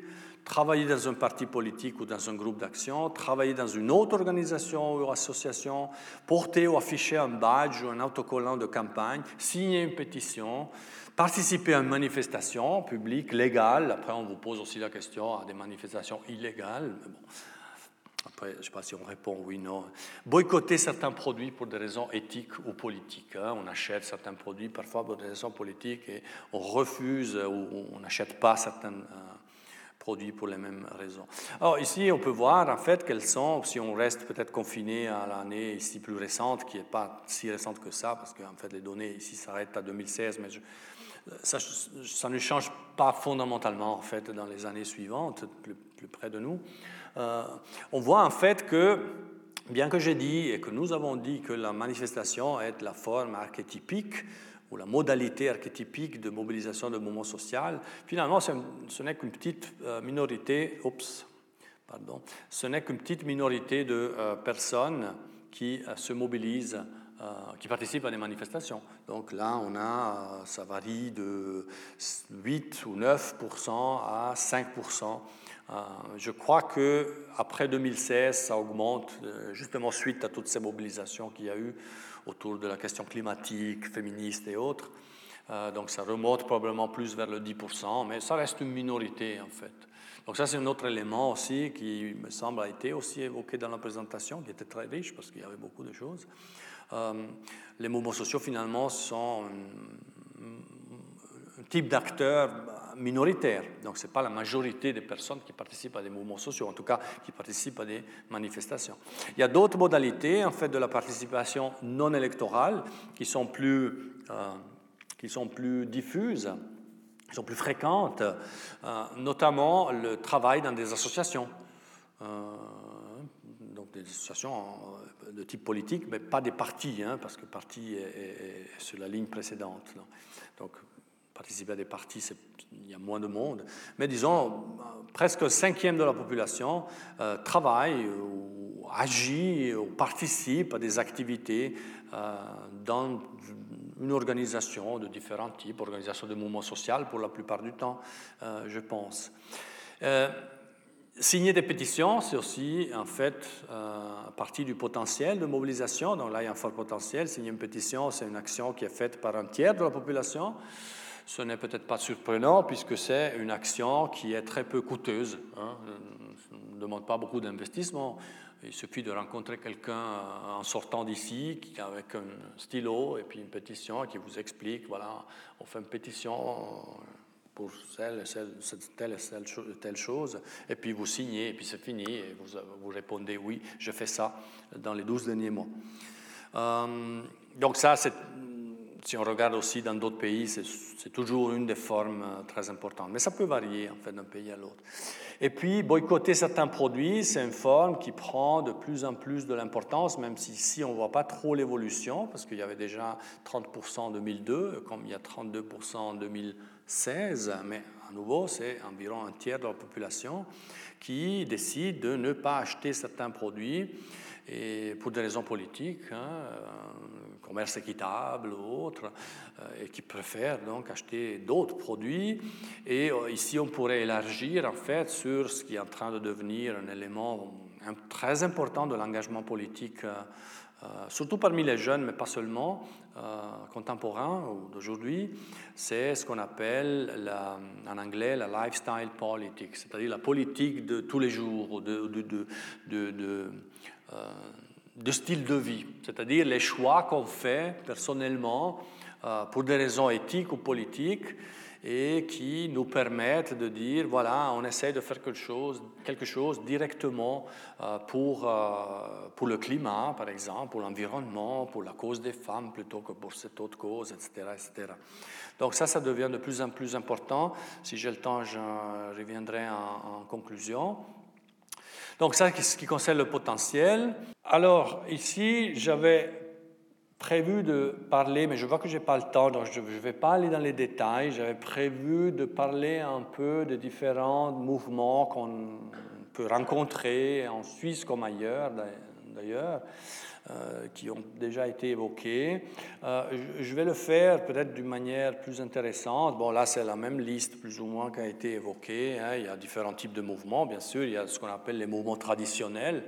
[SPEAKER 2] travailler dans un parti politique ou dans un groupe d'action, travailler dans une autre organisation ou association, porter ou afficher un badge ou un autocollant de campagne, signer une pétition, participer à une manifestation publique légale. Après, on vous pose aussi la question à des manifestations illégales. Mais bon, après, je ne sais pas si on répond oui, non. Boycotter certains produits pour des raisons éthiques ou politiques. Hein. On achète certains produits parfois pour des raisons politiques et on refuse ou on n'achète pas certains euh, produits pour les mêmes raisons. Alors ici, on peut voir en fait quels sont, si on reste peut-être confiné à l'année ici plus récente, qui n'est pas si récente que ça, parce qu'en fait les données ici s'arrêtent à 2016, mais ça, ne change pas fondamentalement en fait dans les années suivantes, plus, près de nous. Euh, on voit en fait que, bien que j'ai dit et que nous avons dit que la manifestation est la forme archétypique ou la modalité archétypique de mobilisation de mouvement social, finalement, ce n'est qu'une petite euh, minorité, oups, pardon, ce n'est qu'une petite minorité de euh, personnes qui se mobilisent, qui participent à des manifestations. Donc là, on a, ça varie de 8 ou 9% à 5% euh, je crois que après 2016, ça augmente euh, justement suite à toutes ces mobilisations qu'il y a eu autour de la question climatique, féministe et autres. Euh, donc ça remonte probablement plus vers le 10%, mais ça reste une minorité en fait. Donc ça c'est un autre élément aussi qui me semble a été aussi évoqué dans la présentation, qui était très riche parce qu'il y avait beaucoup de choses. Les mouvements sociaux finalement sont un, type d'acteurs minoritaire. Donc, ce n'est pas la majorité des personnes qui participent à des mouvements sociaux, en tout cas qui participent à des manifestations. Il y a d'autres modalités, en fait, de la participation non électorale qui sont plus, euh, qui sont plus diffuses, qui sont plus fréquentes, euh, notamment le travail dans des associations. Euh, des associations de type politique, mais pas des partis, hein, parce que parti est, sur la ligne précédente. Donc, participer à des partis, il y a moins de monde. Mais disons, presque un cinquième de la population euh, travaille ou agit ou participe à des activités euh, dans une organisation de différents types, organisation de mouvements social pour la plupart du temps, euh, je pense. Signer des pétitions, c'est aussi en fait euh, partie du potentiel de mobilisation. Donc là, il y a un fort potentiel. Signer une pétition, c'est une action qui est faite par un tiers de la population. Ce n'est peut-être pas surprenant puisque c'est une action qui est très peu coûteuse. Hein. ne demande pas beaucoup d'investissement. Il suffit de rencontrer quelqu'un euh, en sortant d'ici avec un stylo et puis une pétition qui vous explique, voilà, on fait une pétition pour telle, telle, telle chose, et puis vous signez, et puis c'est fini, et vous, vous, répondez oui, je fais ça dans les 12 derniers mois. Euh, donc ça, c'est si on regarde aussi dans d'autres pays, c'est toujours une des formes euh, très importantes. Mais ça peut varier en fait d'un pays à l'autre. Et puis, boycotter certains produits, c'est une forme qui prend de plus en plus de l'importance, même si ici on ne voit pas trop l'évolution, parce qu'il y avait déjà 30% en 2002, comme il y a 32% en 2016, mais à nouveau, c'est environ un tiers de la population qui décide de ne pas acheter certains produits et pour des raisons politiques, hein, commerce équitable ou autre, euh, et qui préfèrent donc acheter d'autres produits. Et euh, ici, on pourrait élargir en fait sur ce qui est en train de devenir un élément très important de l'engagement politique, surtout parmi les jeunes, mais pas seulement, contemporains ou d'aujourd'hui, c'est ce qu'on appelle en anglais la lifestyle politics, c'est-à-dire la politique de tous les jours, de, euh, de style de vie, c'est-à-dire les choix qu'on fait personnellement euh, pour des raisons éthiques ou politiques et qui nous permettent de dire, voilà, on essaie de faire quelque chose, quelque chose directement euh, pour, pour le climat, par exemple, pour l'environnement, pour la cause des femmes plutôt que pour cette autre cause, etc. etc. Donc ça, ça devient de plus en plus important. Si j'ai le temps, je reviendrai en conclusion. Donc ça, ce qui concerne le potentiel. Alors ici, j'avais prévu de parler, mais je vois que je n'ai pas le temps, donc je ne vais pas aller dans les détails. J'avais prévu de parler un peu des différents mouvements qu'on peut rencontrer en Suisse comme ailleurs, d'ailleurs. Euh, qui ont déjà été évoqués. Euh, je vais le faire peut-être d'une manière plus intéressante. Bon, là, c'est la même liste plus ou moins qui a été évoquée. Hein. Il y a différents types de mouvements, bien sûr. Il y a ce qu'on appelle les mouvements traditionnels,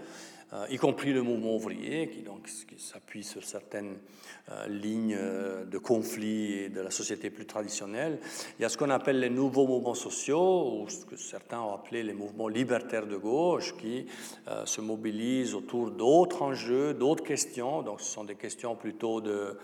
[SPEAKER 2] y compris le mouvement ouvrier, qui, donc, s'appuie sur certaines euh, lignes euh, de conflit de la société plus traditionnelle. Il y a ce qu'on appelle les nouveaux mouvements sociaux, ou ce que certains ont appelé les mouvements libertaires de gauche, qui se mobilisent autour d'autres enjeux, d'autres questions. Donc, ce sont des questions plutôt de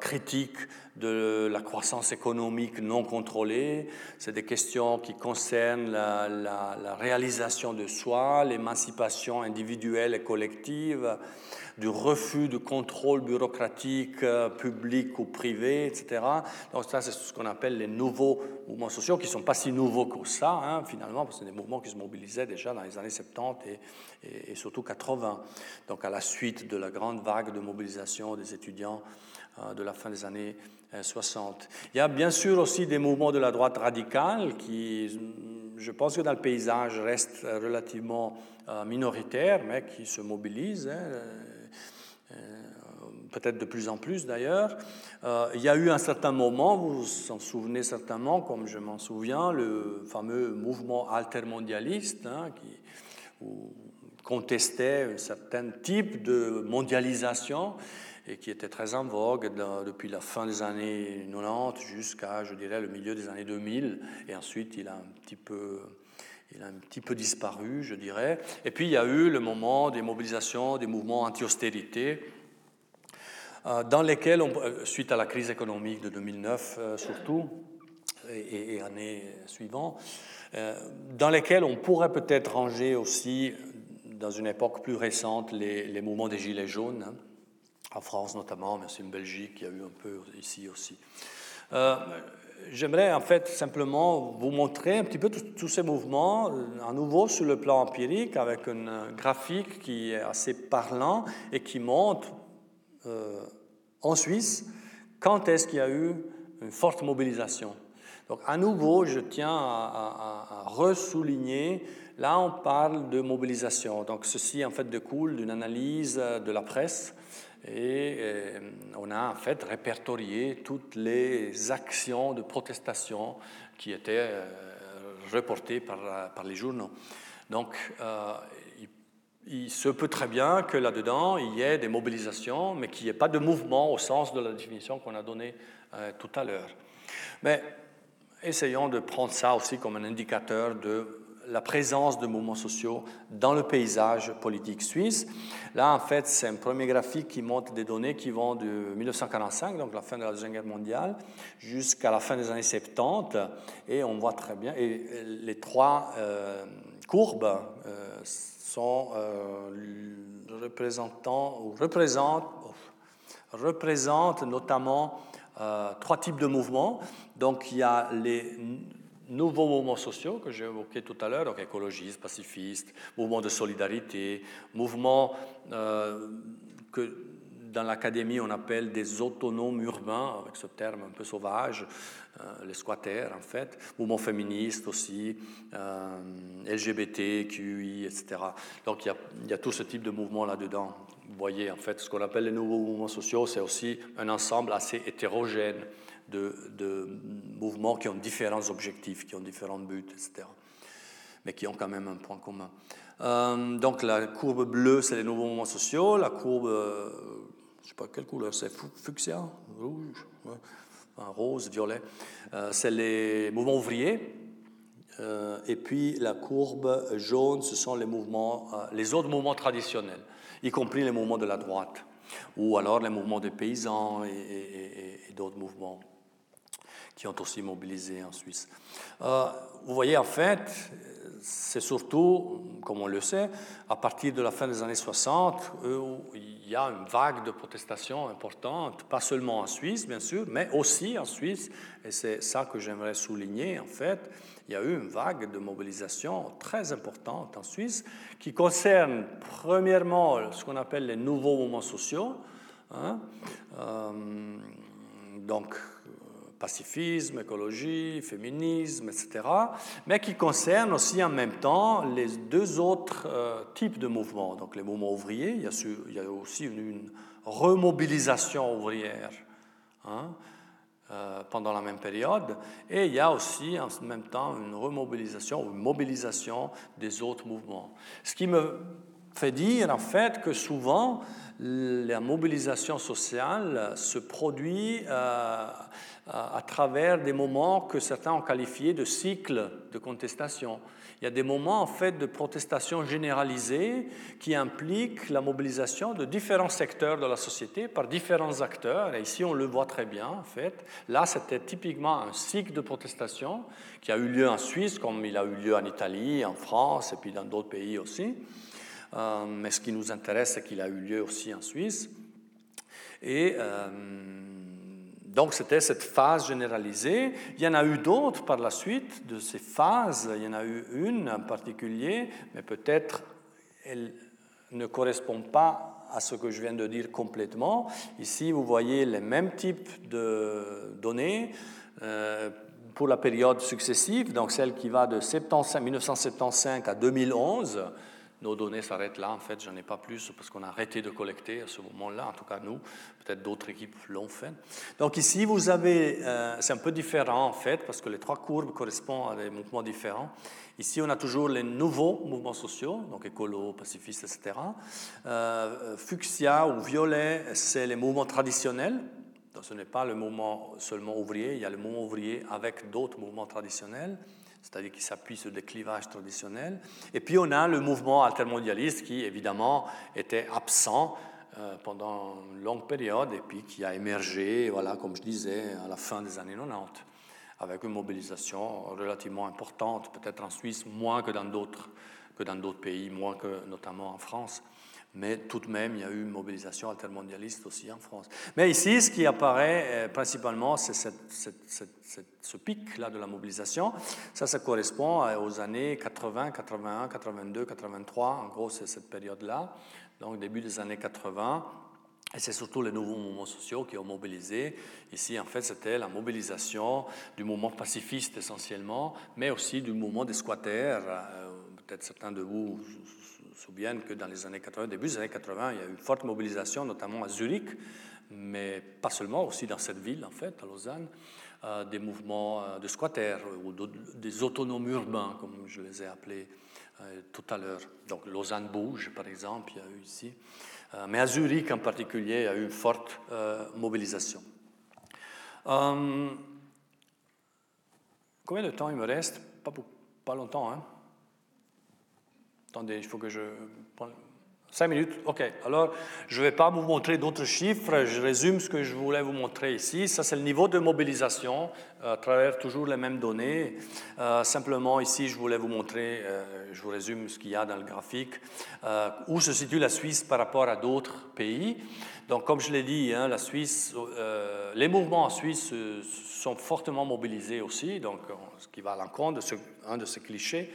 [SPEAKER 2] critique de la croissance économique non contrôlée. C'est des questions qui concernent la réalisation de soi, l'émancipation individuelle collective, du refus de contrôle bureaucratique euh, public ou privé, etc. Donc ça, c'est ce qu'on appelle les nouveaux mouvements sociaux, qui ne sont pas si nouveaux que ça, hein, finalement, parce que c'est des mouvements qui se mobilisaient déjà dans les années 70 et, et, surtout 80, donc à la suite de la grande vague de mobilisation des étudiants euh, de la fin des années 60. Euh, Il y a bien sûr aussi des mouvements de la droite radicale qui, je pense que dans le paysage, restent relativement euh, minoritaires, mais qui se mobilisent, hein, euh, euh, peut-être de plus en plus d'ailleurs. il y a eu un certain moment, vous vous en souvenez certainement, comme je m'en souviens, le fameux mouvement altermondialiste hein, qui contestait un certain type de mondialisation et qui était très en vogue depuis la fin des années 90 jusqu'à, je dirais, le milieu des années 2000. Et ensuite, il a un petit peu il a un petit peu disparu, je dirais. Et puis il y a eu le moment des mobilisations, des mouvements anti-austérité, euh, dans lesquels, euh, suite à la crise économique de 2009 euh, surtout, et, et, années suivantes, dans lesquels on pourrait peut-être ranger aussi, dans une époque plus récente, les, mouvements des Gilets jaunes, hein, en France notamment, mais aussi en Belgique, il y a eu un peu ici aussi j'aimerais en fait simplement vous montrer un petit peu tous ces mouvements, euh, à nouveau sur le plan empirique, avec un graphique qui est assez parlant et qui montre euh, en Suisse quand est-ce qu'il y a eu une forte mobilisation. Donc à nouveau, je tiens à, à, à ressouligner, là on parle de mobilisation. Donc ceci en fait découle d'une analyse de la presse et euh, on a en fait répertorié toutes les actions de protestation qui étaient euh, reportées par, les journaux. Donc, euh, il, se peut très bien que là-dedans, il y ait des mobilisations, mais qu'il n'y ait pas de mouvement au sens de la définition qu'on a donnée tout à l'heure. Mais essayons de prendre ça aussi comme un indicateur de la présence de mouvements sociaux dans le paysage politique suisse. Là, en fait, c'est un premier graphique qui montre des données qui vont de 1945, donc la fin de la Deuxième Guerre mondiale, jusqu'à la fin des années 70. Et on voit très bien, et les trois euh, courbes euh, sont euh, représentant, représentent, représentent notamment trois types de mouvements. Donc il y a les nouveaux mouvements sociaux que j'ai évoqués tout à l'heure, donc écologistes, pacifistes, mouvements de solidarité, mouvements que dans l'académie, on appelle des autonomes urbains, avec ce terme un peu sauvage, euh, les squatters en fait, mouvements féministes aussi, euh, LGBT, QI, etc. Donc il y, a, il y, a, tout ce type de mouvements là-dedans. Vous voyez, en fait, ce qu'on appelle les nouveaux mouvements sociaux, c'est aussi un ensemble assez hétérogène de, mouvements qui ont différents objectifs, qui ont différents buts, etc. Mais qui ont quand même un point commun. Euh, donc la courbe bleue, c'est les nouveaux mouvements sociaux. La courbe euh, je sais pas quelle couleur c'est, fuchsia, rouge, rose, violet. Euh, c'est les mouvements ouvriers. Et puis la courbe jaune, ce sont les mouvements, les autres mouvements traditionnels, y compris les mouvements de la droite, ou alors les mouvements des paysans et d'autres mouvements qui ont aussi mobilisé en Suisse. vous voyez, en fait, c'est surtout, comme on le sait, à partir de la fin des années 60, où il y a une vague de protestations importante, pas seulement en Suisse, bien sûr, mais aussi en Suisse, et c'est ça que j'aimerais souligner, en fait, il y a eu une vague de mobilisation très importante en Suisse qui concerne premièrement ce qu'on appelle les nouveaux mouvements sociaux, hein, euh, donc pacifisme, écologie, féminisme, etc., mais qui concerne aussi en même temps les deux autres euh, types de mouvements. Donc les mouvements ouvriers, il y a, aussi une, remobilisation ouvrière hein, euh, pendant la même période, et il y a aussi en même temps une remobilisation ou une mobilisation des autres mouvements. Ce qui me fait dire en fait que souvent la mobilisation sociale se produit euh, à travers des moments que certains ont qualifiés de cycles de contestation. Il y a des moments en fait de protestation généralisée qui impliquent la mobilisation de différents secteurs de la société par différents acteurs. Ici, on le voit très bien en fait. Là, c'était typiquement un cycle de protestation qui a eu lieu en Suisse, comme il a eu lieu en Italie, en France et puis dans d'autres pays aussi. Euh, mais ce qui nous intéresse, c'est qu'il a eu lieu aussi en Suisse. Et euh, donc c'était cette phase généralisée. Il y en a eu d'autres par la suite de ces phases. Il y en a eu une en particulier, mais peut-être elle ne correspond pas à ce que je viens de dire complètement. Ici, vous voyez les mêmes types de données. Euh, pour la période successive, donc celle qui va de 1975 à 2011, nos données s'arrêtent là. En fait, j'en ai pas plus parce qu'on a arrêté de collecter à ce moment-là. En tout cas, nous, peut-être d'autres équipes l'ont fait. Donc ici, vous avez, euh, c'est un peu différent en fait parce que les trois courbes correspondent à des mouvements différents. Ici, on a toujours les nouveaux mouvements sociaux, donc écolo, pacifistes, etc. Euh, fuchsia ou violet, c'est les mouvements traditionnels. Donc, ce n'est pas le mouvement seulement ouvrier, il y a le mouvement ouvrier avec d'autres mouvements traditionnels c'est-à-dire qui s'appuie sur des clivages traditionnels. Et puis on a le mouvement altermondialiste qui, évidemment, était absent euh, pendant une longue période et puis qui a émergé, voilà, comme je disais, à la fin des années 90, avec une mobilisation relativement importante, peut-être en Suisse moins que dans d'autres que dans d'autres pays, moins que notamment en France mais tout de même, il y a eu une mobilisation altermondialiste aussi en France. Mais ici, ce qui apparaît euh, principalement, c'est ce pic-là de la mobilisation. Ça, ça correspond aux années 80, 81, 82, 83. En gros, c'est cette période-là, donc début des années 80. Et c'est surtout les nouveaux mouvements sociaux qui ont mobilisé. Ici, en fait, c'était la mobilisation du mouvement pacifiste essentiellement, mais aussi du mouvement des squatters. Euh, peut-être certains de vous souviennent que dans les années 80, début des années 80, il y a eu une forte mobilisation, notamment à Zurich, mais pas seulement, aussi dans cette ville, en fait, à Lausanne, euh, des mouvements euh, de squatters ou des autonomes urbains, comme je les ai appelés euh, tout à l'heure. Donc Lausanne bouge, par exemple, il y a eu ici. mais à Zurich en particulier, il y a eu une forte mobilisation. combien de temps il me reste? Pas, pas longtemps, hein Attendez, il faut que je. Cinq minutes, ok. Alors, je ne vais pas vous montrer d'autres chiffres, je résume ce que je voulais vous montrer ici. Ça, c'est le niveau de mobilisation à travers toujours les mêmes données. Euh, simplement, ici, je voulais vous montrer, euh, je vous résume ce qu'il y a dans le graphique, euh, où se situe la Suisse par rapport à d'autres pays. Donc, comme je l'ai dit, hein, la Suisse, les mouvements en Suisse sont fortement mobilisés aussi, donc, ce qui va à l'encontre de ce, un de ces clichés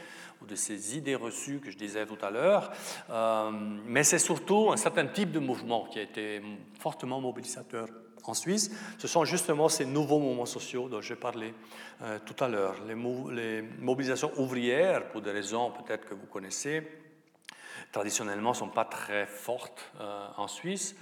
[SPEAKER 2] de ces idées reçues que je disais tout à l'heure, euh, mais c'est surtout un certain type de mouvement qui a été fortement mobilisateur en Suisse. Ce sont justement ces nouveaux mouvements sociaux dont j'ai parlé euh, tout à l'heure. Les, mobilisations ouvrières, pour des raisons peut-être que vous connaissez, traditionnellement ne sont pas très fortes euh, en Suisse.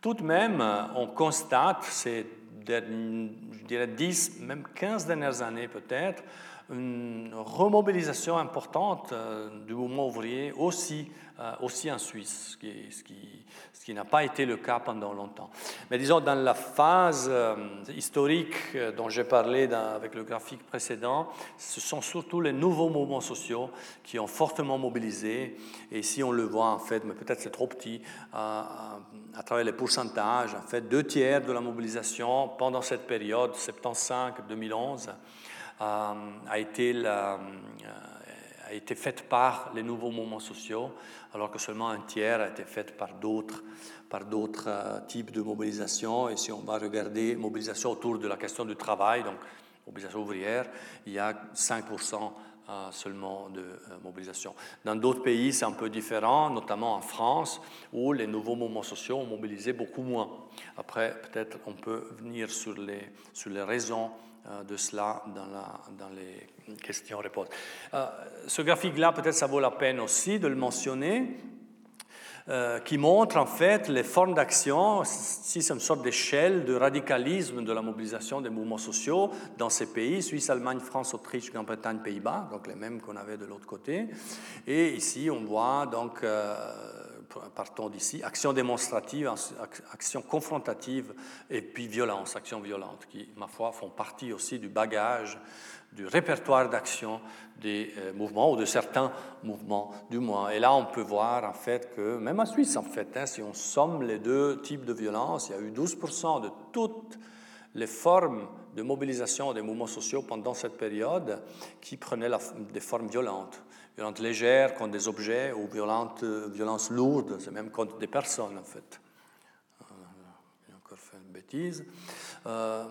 [SPEAKER 2] Tout de même, on constate ces je dirais 10, même 15 dernières années peut-être, une remobilisation importante euh, du mouvement ouvrier aussi, euh, aussi en Suisse, ce qui, n'a pas été le cas pendant longtemps. Mais disons, dans la phase euh, historique dont j'ai parlé avec le graphique précédent, ce sont surtout les nouveaux mouvements sociaux qui ont fortement mobilisé. Et si on le voit, en fait, mais peut-être c'est trop petit, à, travers les pourcentages, en fait, deux tiers de la mobilisation pendant cette période, 75-2011, euh, a, été euh, a été faite par les nouveaux mouvements sociaux, alors que seulement un tiers a été fait par d'autres par d'autres euh, types de mobilisation. Et si on va regarder mobilisation autour de la question du travail, donc mobilisation ouvrière, il y a 5% seulement de mobilisation. Dans d'autres pays, c'est un peu différent, notamment en France, où les nouveaux mouvements sociaux ont mobilisé beaucoup moins. Après, peut-être on peut venir sur les, raisons euh, de cela dans, la, dans les questions-réponses. Euh, ce graphique-là, peut-être ça vaut la peine aussi de le mentionner, euh, qui montre en fait les formes d'action. Si c'est une sorte d'échelle de radicalisme de la mobilisation des mouvements sociaux dans ces pays, Suisse, Allemagne, France, Autriche, Grande-Bretagne, Pays-Bas, donc les mêmes qu'on avait de l'autre côté. Et ici, on voit donc partons d'ici, action démonstrative, action confrontative et puis violence, action violente, qui, ma foi, font partie aussi du bagage, du répertoire d'action des euh, mouvements ou de certains mouvements du moins. Et là, on peut voir en fait que, même en Suisse, en fait, hein, si on somme les deux types de violence, il y a eu 12% de toutes les formes de mobilisation des mouvements sociaux pendant cette période qui prenaient des formes violentes violentes légères contre des objets ou violentes, euh, violences lourdes, c'est même contre des personnes en fait. Euh, j'ai encore fait une bêtise. Euh,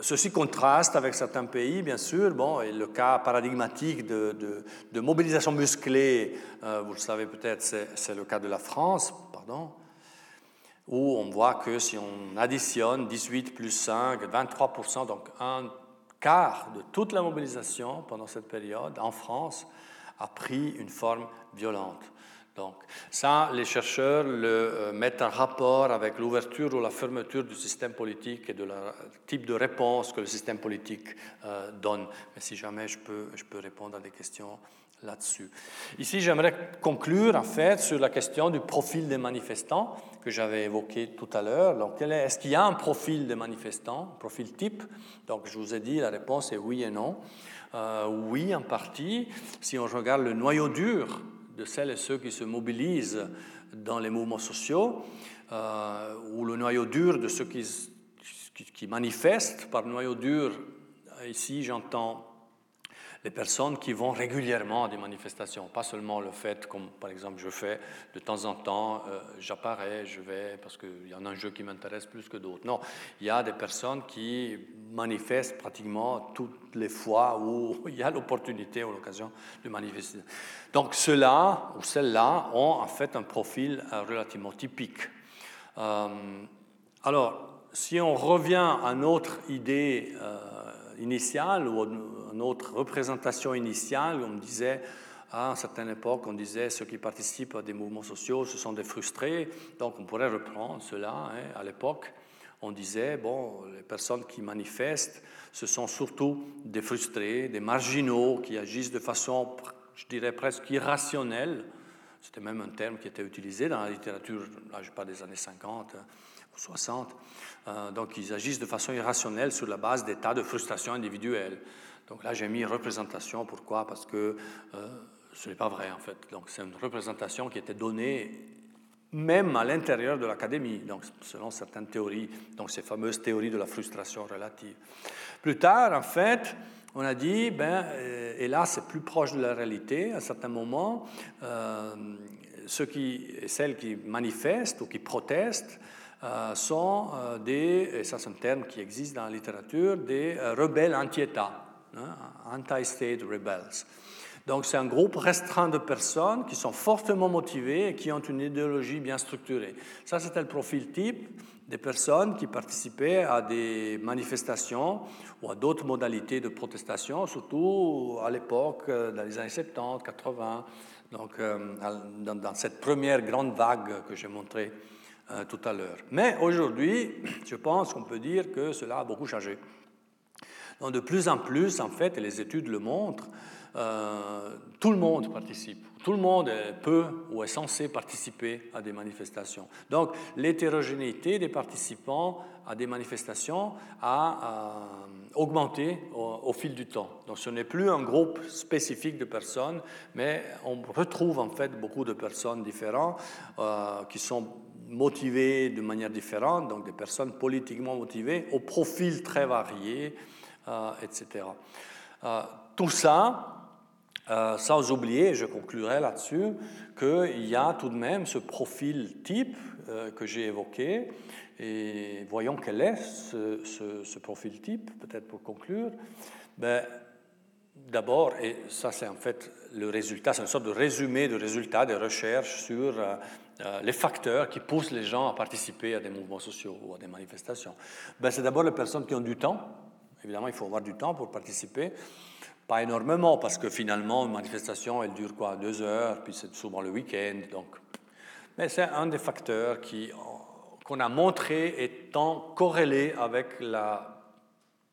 [SPEAKER 2] ceci contraste avec certains pays, bien sûr. Bon, le cas paradigmatique de, de, mobilisation musclée, vous le savez peut-être, c'est le cas de la France, pardon, où on voit que si on additionne 18 plus 5, 23%, donc un quart de toute la mobilisation pendant cette période en France, a pris une forme violente. Donc, ça, les chercheurs le euh, mettent en rapport avec l'ouverture ou la fermeture du système politique et de la type de réponse que le système politique euh, donne. Mais si jamais je peux, je peux répondre à des questions là-dessus. Ici, j'aimerais conclure en fait sur la question du profil des manifestants que j'avais évoqué tout à l'heure. Donc, est-ce qu'il y a un profil des manifestants, un profil type? Donc, je vous ai dit, la réponse est oui et non. Euh, oui, en partie. Si on regarde le noyau dur de celles et ceux qui se mobilisent dans les mouvements sociaux, euh, ou le noyau dur de ceux qui, qui manifestent, par noyau dur, ici j'entends les personnes qui vont régulièrement à des manifestations, pas seulement le fait, comme par exemple je fais de temps en temps, euh, j'apparais, je vais parce qu'il y a un jeu qui m'intéresse plus que d'autres. Non, il y a des personnes qui manifestent pratiquement toutes les fois où [laughs] il y a l'opportunité ou l'occasion de manifester. Donc ceux-là ou celles-là ont en fait un profil euh, relativement typique. Euh, alors, si on revient à notre idée initiale ou une autre représentation initiale, on disait, à une certaine époque, on disait ceux qui participent à des mouvements sociaux, ce sont des frustrés. Donc on pourrait reprendre cela. Hein. À l'époque, on disait, bon, les personnes qui manifestent, ce sont surtout des frustrés, des marginaux qui agissent de façon, je dirais, presque irrationnelle. C'était même un terme qui était utilisé dans la littérature, là je parle des années 50 ou 60. Euh, donc ils agissent de façon irrationnelle sur la base d'états de frustration individuelle. Donc là j'ai mis représentation, pourquoi? Parce que euh, ce n'est pas vrai en fait. Donc c'est une représentation qui était donnée même à l'intérieur de l'académie, donc selon certaines théories, donc ces fameuses théories de la frustration relative. Plus tard, en fait, on a dit, ben, euh, et là c'est plus proche de la réalité, à certains moments, euh, ceux qui, celles qui manifestent ou qui protestent sont des, et ça c'est un terme qui existe dans la littérature, des rebelles anti-État, hein, anti-state rebels. Donc c'est un groupe restreint de personnes qui sont fortement motivées et qui ont une idéologie bien structurée. Ça c'était le profil type des personnes qui participaient à des manifestations ou à d'autres modalités de protestation, surtout à l'époque, euh, dans les années 70, 80, donc euh, dans, cette première grande vague que j'ai montrée euh, tout à l'heure. Mais aujourd'hui, je pense qu'on peut dire que cela a beaucoup changé. Donc de plus en plus, en fait, et les études le montrent, tout le monde participe tout le monde peut ou est censé participer à des manifestations. Donc l'hétérogénéité des participants à des manifestations a, augmenté au, fil du temps. Donc ce n'est plus un groupe spécifique de personnes, mais on retrouve en fait beaucoup de personnes différentes euh, qui sont motivées de manière différente, donc des personnes politiquement motivées, au profil très varié, euh, etc. Euh, tout ça, euh, sans oublier, je conclurai là-dessus, qu'il y a tout de même ce profil type euh, que j'ai évoqué. Et voyons quel est ce, profil type, peut-être pour conclure. Ben, D'abord, et ça c'est en fait le résultat, c'est une sorte de résumé de résultats des recherches sur les facteurs qui poussent les gens à participer à des mouvements sociaux ou à des manifestations. Ben, c'est d'abord les personnes qui ont du temps. Évidemment, il faut avoir du temps pour participer. Pas énormément, parce que finalement, une manifestation, elle dure quoi? Deux heures, puis c'est souvent le week-end. Donc. Mais c'est un des facteurs qui, qu'on a montré étant corrélé avec la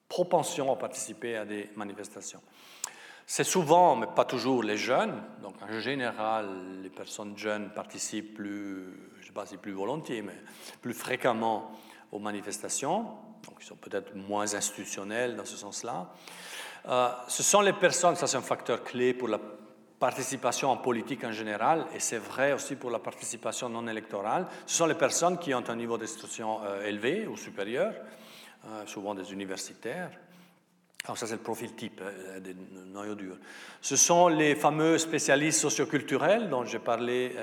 [SPEAKER 2] propension à participer à des manifestations. C'est souvent, mais pas toujours, les jeunes. Donc en général, les personnes jeunes participent plus, je ne sais pas si plus volontiers, mais plus fréquemment aux manifestations. Donc ils sont peut-être moins institutionnels dans ce sens-là. Euh, ce sont les personnes, ça c'est un facteur clé pour la participation en politique en général, et c'est vrai aussi pour la participation non électorale, ce sont les personnes qui ont un niveau d'instruction euh, élevé ou supérieur, euh, souvent des universitaires. Alors ça c'est le profil type des noyaux durs. Ce sont les fameux spécialistes socioculturels dont j'ai parlé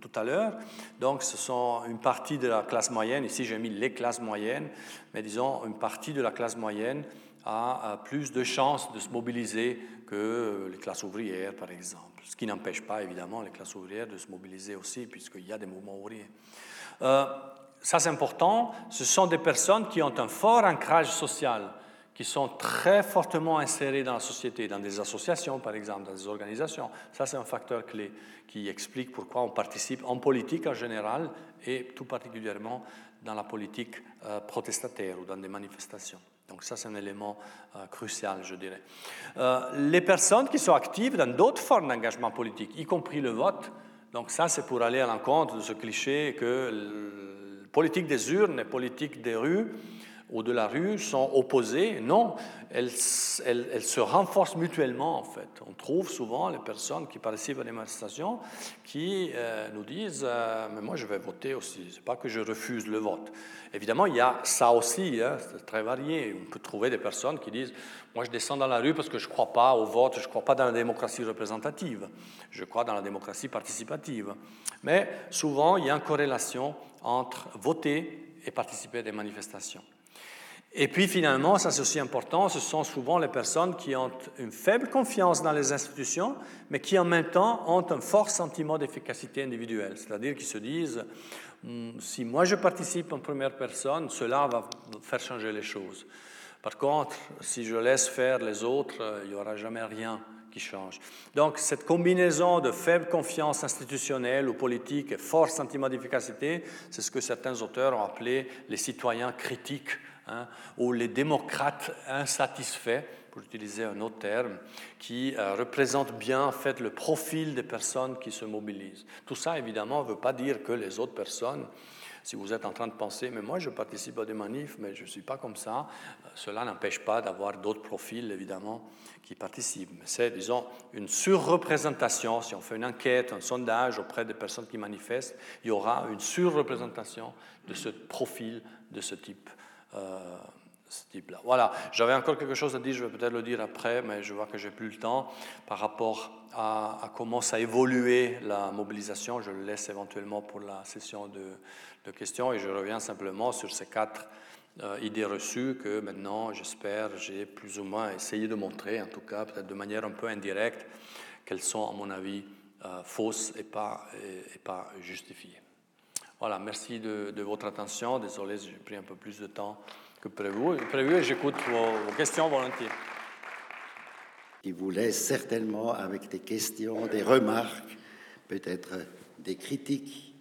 [SPEAKER 2] tout à l'heure. Donc ce sont une partie de la classe moyenne, ici j'ai mis les classes moyennes, mais disons une partie de la classe moyenne a plus de chances de se mobiliser que les classes ouvrières, par exemple. Ce qui n'empêche pas, évidemment, les classes ouvrières de se mobiliser aussi, puisqu'il y a des mouvements ouvriers. Euh, ça, c'est important. Ce sont des personnes qui ont un fort ancrage social, qui sont très fortement insérées dans la société, dans des associations, par exemple, dans des organisations. Ça, c'est un facteur clé qui explique pourquoi on participe en politique en général et tout particulièrement dans la politique euh, protestataire ou dans des manifestations. Donc ça, c'est un élément euh, crucial, je dirais. Euh, les personnes qui sont actives dans d'autres formes d'engagement politique, y compris le vote, donc ça, c'est pour aller à l'encontre de ce cliché que la politique des urnes et politique des rues ou de la rue sont opposées. Non, elles, se renforcent mutuellement en fait. On trouve souvent les personnes qui participent à des manifestations qui euh, nous disent euh, Mais moi je vais voter aussi, c'est pas que je refuse le vote. Évidemment, il y a ça aussi, hein, c'est très varié. On peut trouver des personnes qui disent Moi je descends dans la rue parce que je ne crois pas au vote, je ne crois pas dans la démocratie représentative, je crois dans la démocratie participative. Mais souvent, il y a une corrélation entre voter et participer à des manifestations. Et puis finalement, ça c'est aussi important, ce sont souvent les personnes qui ont une faible confiance dans les institutions, mais qui en même temps ont un fort sentiment d'efficacité individuelle, c'est-à-dire qui se disent, hmm, si moi je participe en première personne, cela va faire changer les choses. Par contre, si je laisse faire les autres, il n'y aura jamais rien qui change. Donc cette combinaison de faible confiance institutionnelle ou politique et fort sentiment d'efficacité, c'est ce que certains auteurs ont appelé les citoyens critiques Hein, ou les démocrates insatisfaits, pour utiliser un autre terme, qui euh, représente bien en fait le profil des personnes qui se mobilisent. Tout ça, évidemment, ne veut pas dire que les autres personnes si vous êtes en train de penser, mais moi je participe à des manifs, mais je ne suis pas comme ça, euh, cela n'empêche pas d'avoir d'autres profils, évidemment, qui participent. C'est, disons, une surreprésentation. Si on fait une enquête, un sondage auprès des personnes qui manifestent, il y aura une surreprésentation de ce profil, de ce type. Euh, type-là. Voilà, j'avais encore quelque chose à dire, je vais peut-être le dire après, mais je vois que j'ai plus le temps par rapport à, comment ça a évolué la mobilisation. Je le laisse éventuellement pour la session de, de questions et je reviens simplement sur ces quatre euh, idées reçues que maintenant, j'espère, j'ai plus ou moins essayé de montrer, en tout cas peut-être de manière un peu indirecte, qu'elles sont, à mon avis, euh, fausses et pas, et, pas justifiées. Voilà, merci de, votre attention. Désolé, j'ai pris un peu plus de temps que prévu. prévu et j'écoute vos, vos questions volontiers.
[SPEAKER 1] Il vous laisse certainement avec des questions, des remarques, peut-être des critiques.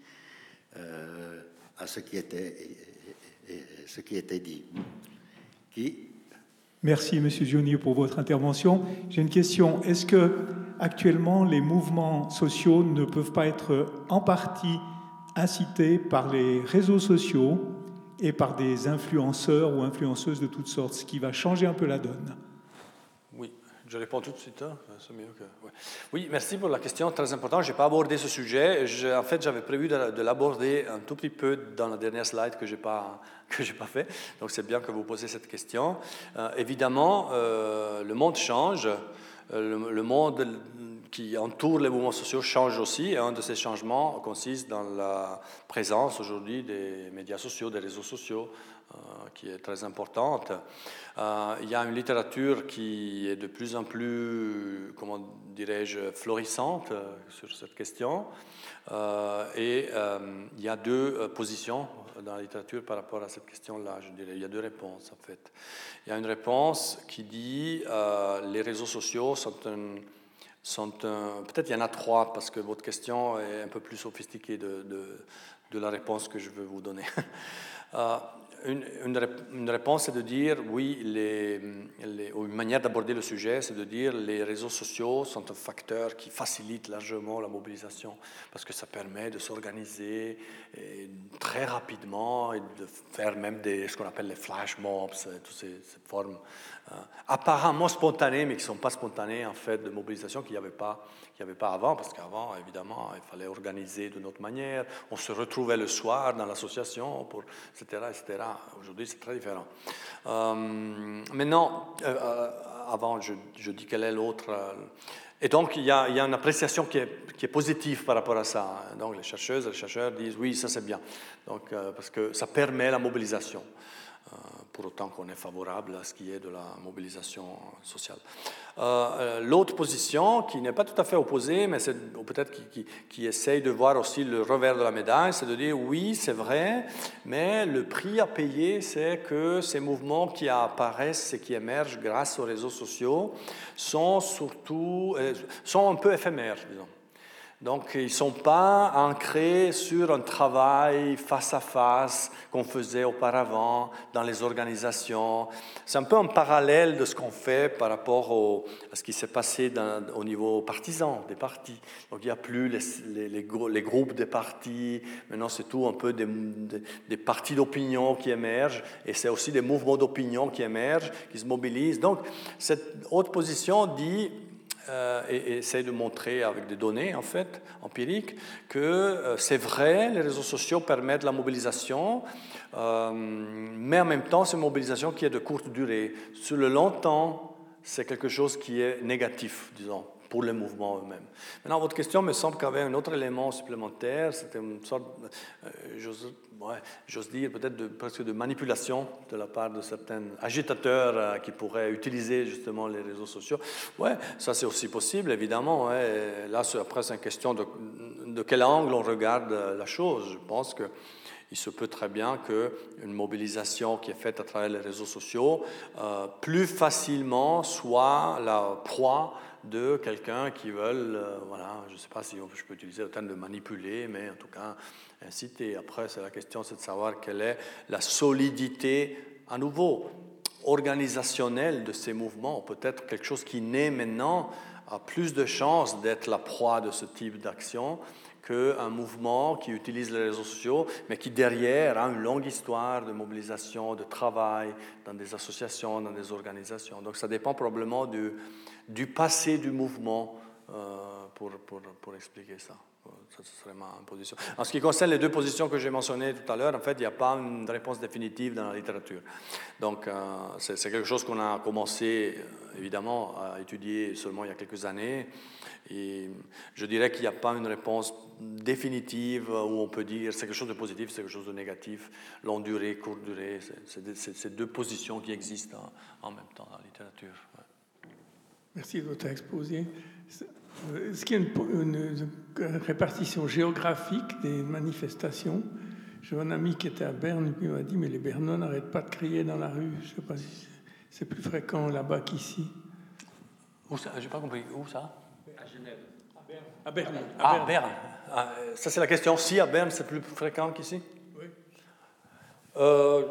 [SPEAKER 1] Euh, à ce qui était, ce qui était dit. Qui?
[SPEAKER 3] Merci, Monsieur Gioni, pour votre intervention. J'ai une question. Est-ce que actuellement les mouvements sociaux ne peuvent pas être en partie incités par les réseaux sociaux et par des influenceurs ou influenceuses de toutes sortes, ce qui va changer un peu la donne
[SPEAKER 2] je réponds tout de suite. Hein. Mieux. Oui, merci pour la question très importante. Je n'ai pas abordé ce sujet. en fait, j'avais prévu de, l'aborder un tout petit peu dans la dernière slide que je n'ai pas, [laughs] que pas fait. Donc, c'est bien que vous posiez cette question. Euh, évidemment, euh, le monde change. Euh, le, monde qui entoure les mouvements sociaux change aussi. Et un de ces changements consiste dans la présence aujourd'hui des médias sociaux, des réseaux sociaux, qui est très importante. Euh, il y a une littérature qui est de plus en plus, comment dirais-je, florissante euh, sur cette question. Euh, et il y a deux positions dans la littérature par rapport à cette question-là, je dirais. Il y a deux réponses, en fait. Il y a une réponse qui dit les réseaux sociaux sont un sont peut-être il y en a trois parce que votre question est un peu plus sophistiquée de, de, de la réponse que je veux vous donner. [laughs] une, une, réponse, c'est de dire, oui, les, ou une manière d'aborder le sujet, c'est de dire les réseaux sociaux sont un facteur qui facilite largement la mobilisation, parce que ça permet de s'organiser très rapidement et de faire même des, ce qu'on appelle les flash mobs, toutes ces, formes euh, apparemment spontanées, mais qui ne sont pas spontanées en fait de mobilisation qu'il n'y avait pas n'y avait pas avant, parce qu'avant, évidemment, il fallait organiser de notre manière. On se retrouvait le soir dans l'association, etc., etc. Aujourd'hui, c'est très différent. Euh, maintenant, euh, euh, avant, je, dis quel est l'autre. et donc, il y, a, il y, a, une appréciation qui est, positive par rapport à ça. Donc, les chercheuses et les chercheurs disent oui, ça c'est bien, donc, parce que ça permet la mobilisation pour autant qu'on est favorable à ce qui est de la mobilisation sociale. Euh, euh, l'autre position, qui n'est pas tout à fait opposée, mais peut-être qui, qui, essaye de voir aussi le revers de la médaille, c'est de dire oui, c'est vrai, mais le prix à payer, c'est que ces mouvements qui apparaissent et qui émergent grâce aux réseaux sociaux sont surtout, euh, sont un peu éphémères, disons. Donc, ils ne sont pas ancrés sur un travail face à face qu'on faisait auparavant dans les organisations. C'est un peu un parallèle de ce qu'on fait par rapport à ce qui s'est passé au niveau partisan des partis. Donc, il n'y a plus les, groupes des partis. Maintenant, c'est tout un peu des, des partis d'opinion qui émergent. Et c'est aussi des mouvements d'opinion qui émergent, qui se mobilisent. Donc, cette haute position dit euh, et, essaie de montrer avec des données en fait empiriques que euh, c'est vrai, les réseaux sociaux permettent la mobilisation, euh, mais en même temps c'est une mobilisation qui est de courte durée. Sur le long temps, c'est quelque chose qui est négatif, disons pour les mouvements eux-mêmes. Maintenant, votre question me semble qu'il y avait un autre élément supplémentaire, c'était une sorte, j'ose dire, peut-être presque de manipulation de la part de certains agitateurs euh, qui pourraient utiliser justement les réseaux sociaux. Ouais, ça c'est aussi possible, évidemment. Là, après, c'est une question de, quel angle on regarde euh, la chose. Je pense que il se peut très bien qu'une mobilisation qui est faite à travers les réseaux sociaux euh, plus facilement soit la proie de quelqu'un qui veulent, euh, voilà, je ne sais pas si je peux utiliser le terme de manipuler, mais en tout cas inciter. Après, c'est la question, c'est de savoir quelle est la solidité, à nouveau, organisationnel de ces mouvements, peut-être quelque chose qui naît maintenant, a plus de chances d'être la proie de ce type d'action qu'un mouvement qui utilise les réseaux sociaux, mais qui derrière a une longue histoire de mobilisation, de travail dans des associations, dans des organisations. Donc ça dépend probablement du, du passé du mouvement euh, pour, pour, pour expliquer ça. Ça, serait ma position. En ce qui concerne les deux positions que j'ai mentionnées tout à l'heure, en fait, il n'y a pas une réponse définitive dans la littérature. Donc, euh, c'est quelque chose qu'on a commencé, euh, évidemment, à étudier seulement il y a quelques années. Et je dirais qu'il n'y a pas une réponse définitive où on peut dire c'est quelque chose de positif, c'est quelque chose de négatif, longue durée, courte durée. C'est ces deux positions qui existent en, même temps dans la littérature.
[SPEAKER 3] Merci de votre exposé. Est-ce qu'il y a une, répartition géographique des manifestations? J'ai un ami qui était à Berne qui m'a dit Mais les Bernois n'arrêtent pas de crier dans la rue. Je ne sais pas si c'est plus fréquent là-bas qu'ici.
[SPEAKER 2] Où ça? J'ai pas compris. Où ça?
[SPEAKER 4] À Genève.
[SPEAKER 3] À Berne.
[SPEAKER 2] À Berne. Ah, ça, c'est la question. Si à Berne, c'est plus fréquent qu'ici?
[SPEAKER 3] Oui.
[SPEAKER 2] Euh,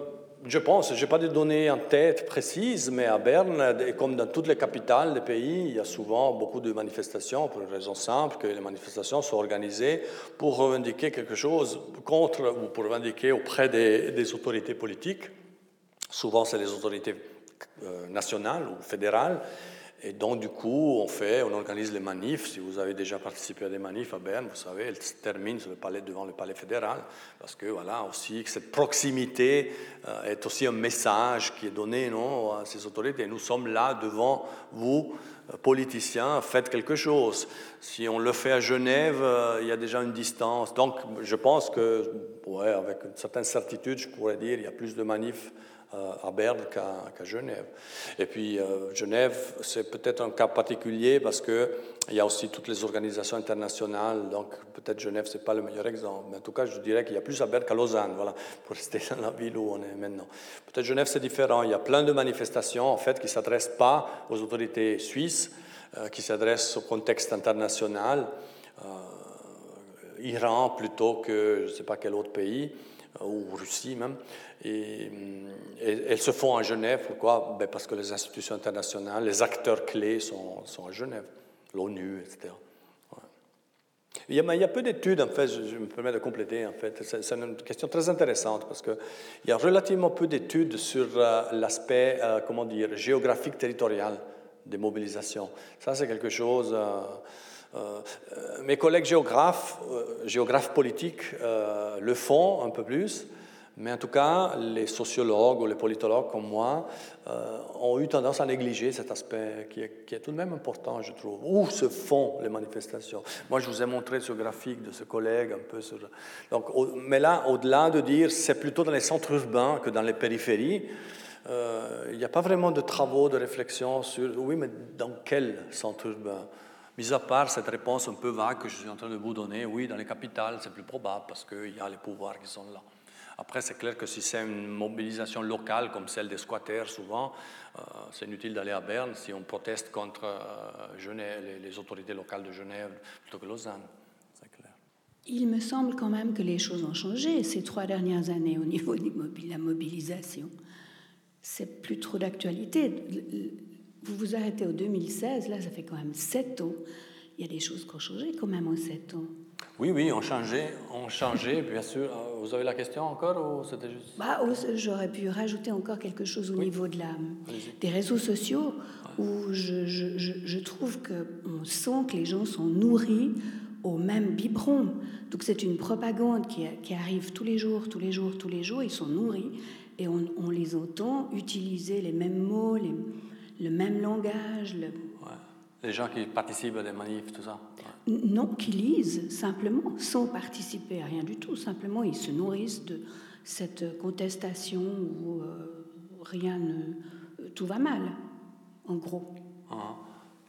[SPEAKER 2] je pense, je n'ai pas de données en tête précises, mais à Berne, comme dans toutes les capitales des pays, il y a souvent beaucoup de manifestations pour une raison simple, que les manifestations sont organisées pour revendiquer quelque chose contre ou pour revendiquer auprès des, autorités politiques. Souvent, c'est les autorités euh, nationales ou fédérales et donc, du coup, on fait, on organise les manifs. Si vous avez déjà participé à des manifs à Berne, vous savez, elles se terminent le palais, devant le palais fédéral, parce que voilà, aussi, cette proximité euh, est aussi un message qui est donné non, à ces autorités. Nous sommes là devant vous, euh, politiciens, faites quelque chose. Si on le fait à Genève, euh, il y a déjà une distance. Donc, je pense que, ouais, avec une certaine certitude, je pourrais dire, il y a plus de manifs à Berne qu'à Genève. Et puis euh, Genève, c'est peut-être un cas particulier parce qu'il y a aussi toutes les organisations internationales, donc peut-être Genève, ce n'est pas le meilleur exemple, mais en tout cas, je dirais qu'il y a plus à Berne qu'à Lausanne, voilà, pour rester dans la ville où on est maintenant. Peut-être Genève, c'est différent, il y a plein de manifestations, en fait, qui ne s'adressent pas aux autorités suisses, euh, qui s'adressent au contexte international, Iran plutôt que je ne sais pas quel autre pays, ou Russie même. Et, elles se font à Genève. Pourquoi? Ben Parce que les institutions internationales, les acteurs clés sont, à Genève, l'ONU, etc. Il, y a, il y, a, peu d'études, en fait, je, me permets de compléter, en fait. C'est une question très intéressante parce qu'il y a relativement peu d'études sur euh, l'aspect, euh, comment dire, géographique territorial des mobilisations. Ça, c'est quelque chose. Euh, mes collègues géographes, géographes politiques, le font un peu plus. Mais en tout cas, les sociologues ou les politologues comme moi euh, ont eu tendance à négliger cet aspect qui est, tout de même important, je trouve. Où se font les manifestations? Moi, je vous ai montré ce graphique de ce collègue un peu. Sur... Donc, mais là, au-delà de dire c'est plutôt dans les centres urbains que dans les périphéries, euh, il n'y a pas vraiment de travaux, de réflexion sur oui, mais dans quel centre urbain? Mis à part cette réponse un peu vague que je suis en train de vous donner, oui, dans les capitales, c'est plus probable parce qu'il y a les pouvoirs qui sont là. Après, c'est clair que si c'est une mobilisation locale comme celle des squatters, souvent, euh, c'est inutile d'aller à Berne si on proteste contre euh, Genève, les, autorités locales de Genève plutôt que Lausanne. Clair.
[SPEAKER 5] Il me semble quand même que les choses ont changé ces trois dernières années au niveau de la mobilisation. C'est plus trop d'actualité. Vous vous arrêtez au 2016, là, ça fait quand même sept ans. Il y a des choses qui ont changé quand même en sept ans.
[SPEAKER 2] Oui, oui, on changeait, on changeait, bien sûr. Vous avez la question encore ou c'était juste
[SPEAKER 5] bah, J'aurais pu rajouter encore quelque chose au niveau de la, des réseaux sociaux, où je, je, je trouve qu'on sent que les gens sont nourris au même biberon. Donc c'est une propagande qui, qui, arrive tous les jours, tous les jours, tous les jours. Ils sont nourris et on, on les entend utiliser les mêmes mots, les, le même langage. Le...
[SPEAKER 2] Les gens qui participent à des manifs, tout ça
[SPEAKER 5] non, qui lisent simplement, sans participer à rien du tout. Simplement, ils se nourrissent de cette contestation où euh, rien ne. tout va mal, en gros.
[SPEAKER 2] Ah,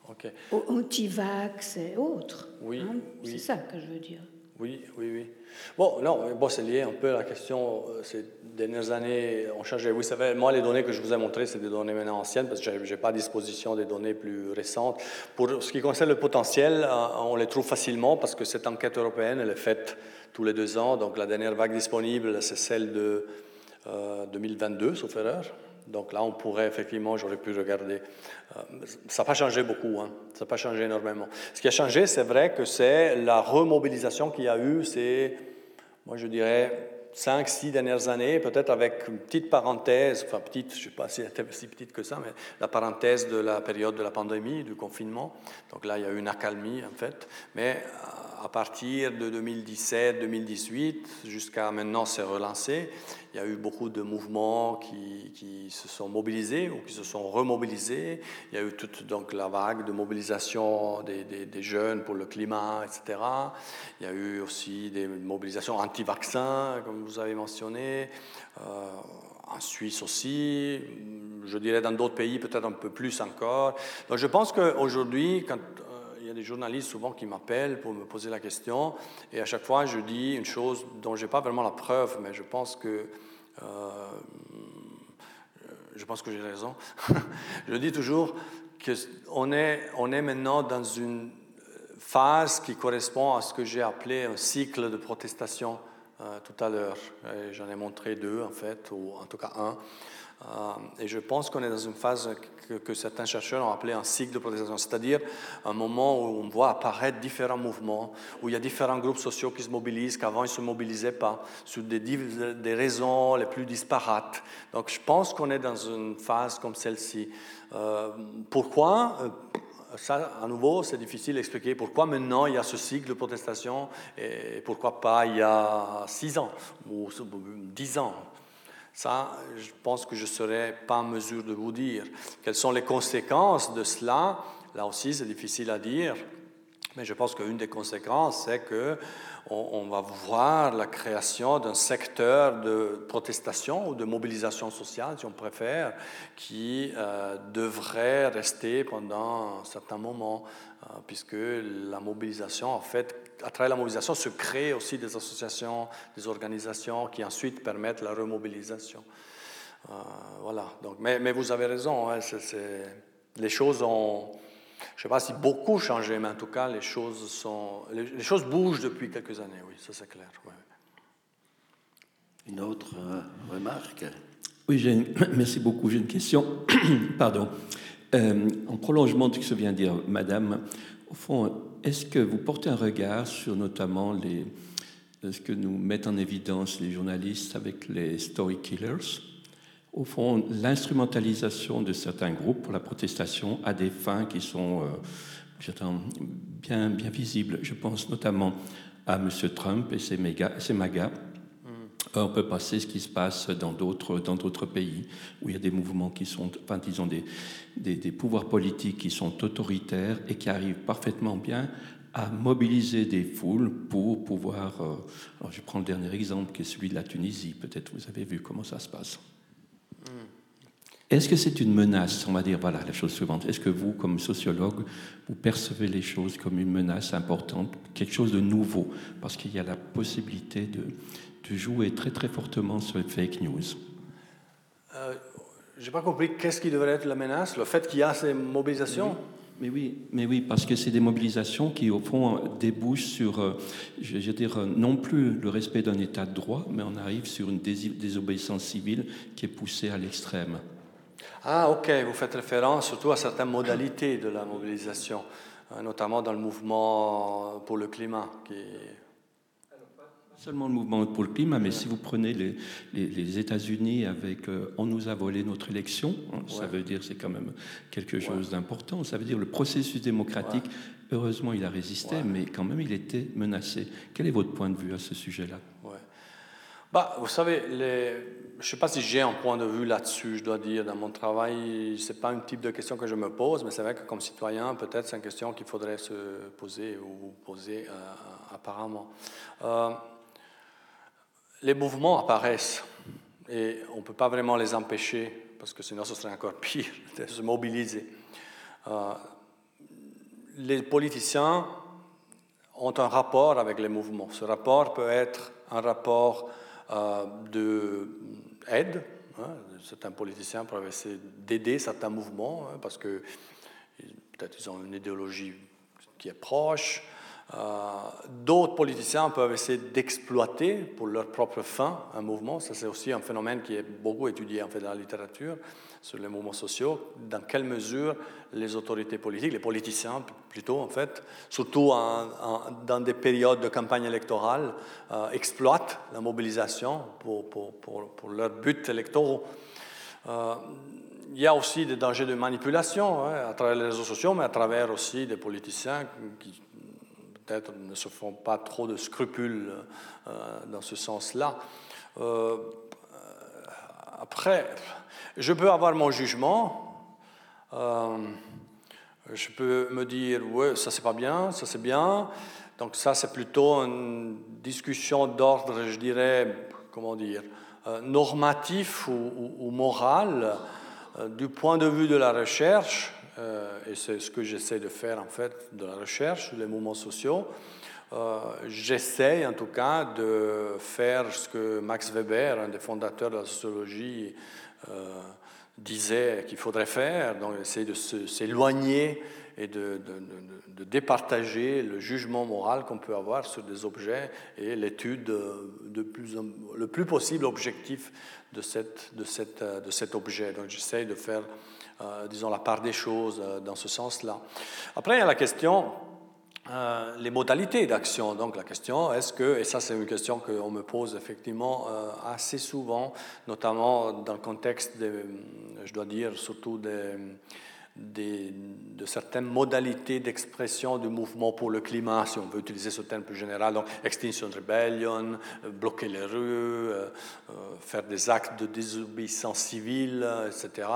[SPEAKER 2] ok.
[SPEAKER 5] Anti-vax et autres.
[SPEAKER 2] Oui,
[SPEAKER 5] hein. C'est ça que je veux dire.
[SPEAKER 2] Oui, oui, oui. Bon, non, bon, c'est lié un peu à la question. Euh, ces dernières années ont changé. Vous savez, moi, les données que je vous ai montrées, c'est des données maintenant anciennes parce que je n'ai pas à disposition des données plus récentes. Pour ce qui concerne le potentiel, euh, on les trouve facilement parce que cette enquête européenne, elle est faite tous les deux ans. Donc, la dernière vague disponible, c'est celle de 2022, euh, sauf erreur. Donc là, on pourrait effectivement, j'aurais pu regarder. Euh, ça n'a pas changé beaucoup, hein. ça n'a pas changé énormément. Ce qui a changé, c'est vrai que c'est la remobilisation qu'il y a eu, c'est, moi je dirais, cinq, six dernières années, peut-être avec une petite parenthèse, enfin petite, je ne sais pas si elle était si petite que ça, mais la parenthèse de la période de la pandémie, du confinement. Donc là, il y a eu une accalmie, en fait. Mais à partir de 2017-2018 jusqu'à maintenant, c'est relancé. Il y a eu beaucoup de mouvements qui, qui, se sont mobilisés ou qui se sont remobilisés. Il y a eu toute donc, la vague de mobilisation des, des, jeunes pour le climat, etc. Il y a eu aussi des mobilisations anti-vaccins, comme vous avez mentionné. Euh, en Suisse aussi, je dirais dans d'autres pays peut-être un peu plus encore. Donc je pense qu'aujourd'hui, quand y a des journalistes souvent qui m'appellent pour me poser la question, et à chaque fois je dis une chose dont je n'ai pas vraiment la preuve, mais je pense que euh, je pense que j'ai raison. [laughs] je dis toujours qu'on est, on est maintenant dans une phase qui correspond à ce que j'ai appelé un cycle de protestation euh, tout à l'heure. J'en ai montré deux en fait, ou en tout cas un. Euh, et je pense qu'on est dans une phase que, certains chercheurs ont appelé un cycle de protestation, c'est-à-dire un moment où on voit apparaître différents mouvements, où il y a différents groupes sociaux qui se mobilisent, qu'avant ils ne se mobilisaient pas, sur des, raisons les plus disparates. Donc je pense qu'on est dans une phase comme celle-ci. Euh, pourquoi? Euh, ça, à nouveau, c'est difficile d'expliquer pourquoi maintenant il y a ce cycle de protestation et pourquoi pas il y a six ans ou dix ans. Ça, je pense que je ne serais pas en mesure de vous dire. Quelles sont les conséquences de cela? Là aussi, c'est difficile à dire. Mais je pense qu'une des conséquences, c'est que on, va voir la création d'un secteur de protestation ou de mobilisation sociale, si on préfère, qui euh, devrait rester pendant un certain moment, euh, puisque la mobilisation, en fait, à travers la mobilisation, se crée aussi des associations, des organisations qui ensuite permettent la remobilisation. Euh, voilà. Donc, mais, mais, vous avez raison, hein, les choses ont je ne sais pas si beaucoup changé, mais en tout cas, les choses, sont, les, choses bougent depuis quelques années, oui, ça c'est clair.
[SPEAKER 1] Une autre euh, remarque?
[SPEAKER 4] Oui, [coughs] merci beaucoup. J'ai une question. [coughs] Pardon. Euh, en prolongement de ce que vient de dire Madame, au fond, est-ce que vous portez un regard sur notamment les, ce que nous mettent en évidence les journalistes avec les story killers? Au fond, l'instrumentalisation de certains groupes pour la protestation à des fins qui sont euh, bien, bien visibles. Je pense notamment à M. Trump et ses, méga, ses MAGA. On peut passer ce qui se passe dans d'autres, dans d'autres pays où il y a des mouvements qui sont, enfin, disons, des, des, des pouvoirs politiques qui sont autoritaires et qui arrivent parfaitement bien à mobiliser des foules pour pouvoir. Euh, alors je prends le dernier exemple qui est celui de la Tunisie. Peut-être vous avez vu comment ça se passe. Est-ce que c'est une menace? On va dire, voilà, la chose suivante. Est-ce que vous, comme sociologue, vous percevez les choses comme une menace importante, quelque chose de nouveau? Parce qu'il y a la possibilité de, de, jouer très très fortement sur les fake news.
[SPEAKER 2] Euh, Je n'ai pas compris qu'est-ce qui devrait être la menace Le fait qu'il y a ces mobilisations
[SPEAKER 4] mais oui, mais oui, parce que c'est des mobilisations qui, au fond, débouchent sur, euh, je veux dire, non plus le respect d'un état de droit, mais on arrive sur une désobéissance civile qui est poussée à l'extrême.
[SPEAKER 2] Ah, ok, vous faites référence surtout à certaines modalités de la mobilisation, euh, notamment dans le mouvement pour le climat, qui
[SPEAKER 4] seulement le mouvement pour le climat, mais si vous prenez les, les, États-Unis avec euh, on nous a volé notre élection, hein, ça veut dire c'est quand même quelque chose d'important. Ça veut dire le processus démocratique, heureusement il a résisté, mais quand même il était menacé. Quel est votre point de vue à ce sujet-là?
[SPEAKER 2] Bah, Vous savez, les... je ne sais pas si j'ai un point de vue là-dessus, je dois dire. Dans mon travail, ce n'est pas un type de question que je me pose, mais c'est vrai que comme citoyen, peut-être c'est une question qu'il faudrait se poser ou poser euh, apparemment. Euh, les mouvements apparaissent et on ne peut pas vraiment les empêcher parce que sinon ce serait encore pire [laughs] de se mobiliser. Euh, les politiciens ont un rapport avec les mouvements. Ce rapport peut être un rapport euh, d'aide. Hein, certains politiciens peuvent essayer d'aider certains mouvements hein, parce que peut-être ils ont une idéologie qui est proche, D'autres politiciens peuvent essayer d'exploiter pour leur propre fin un mouvement. Ça, c'est aussi un phénomène qui est beaucoup étudié en fait dans la littérature sur les mouvements sociaux. Dans quelle mesure les autorités politiques, les politiciens plutôt en fait, surtout dans des périodes de campagne électorale, euh, exploitent la mobilisation pour, pour, pour, pour leurs buts électoraux. Euh, il y a aussi des dangers de manipulation hein, à travers les réseaux sociaux, mais à travers aussi des politiciens qui ne se font pas trop de scrupules euh, dans ce sens-là. Euh, après, je peux avoir mon jugement. Euh, je peux me dire, ouais, ça c'est pas bien, ça c'est bien. Donc ça c'est plutôt une discussion d'ordre, je dirais, comment dire, normatif ou moral du point de vue de la recherche. Euh, et c'est ce que j'essaie de faire en fait de la recherche sur les mouvements sociaux. Euh, j'essaie en tout cas de faire ce que Max Weber, un des fondateurs de la sociologie, euh, disait qu'il faudrait faire, donc essayer de s'éloigner et de, départager le jugement moral qu'on peut avoir sur des objets et l'étude le plus possible objectif de, de, cet objet. Donc j'essaie de faire disons, la part des choses euh, dans ce sens-là. Après, il y a la question, euh, les modalités d'action. Donc la question, est-ce que, et ça c'est une question qu'on me pose effectivement assez souvent, notamment dans le contexte, je dois dire, surtout de certaines modalités d'expression du mouvement pour le climat, si on veut utiliser ce terme plus général, donc Extinction Rebellion, bloquer les rues, faire des actes de désobéissance civile, etc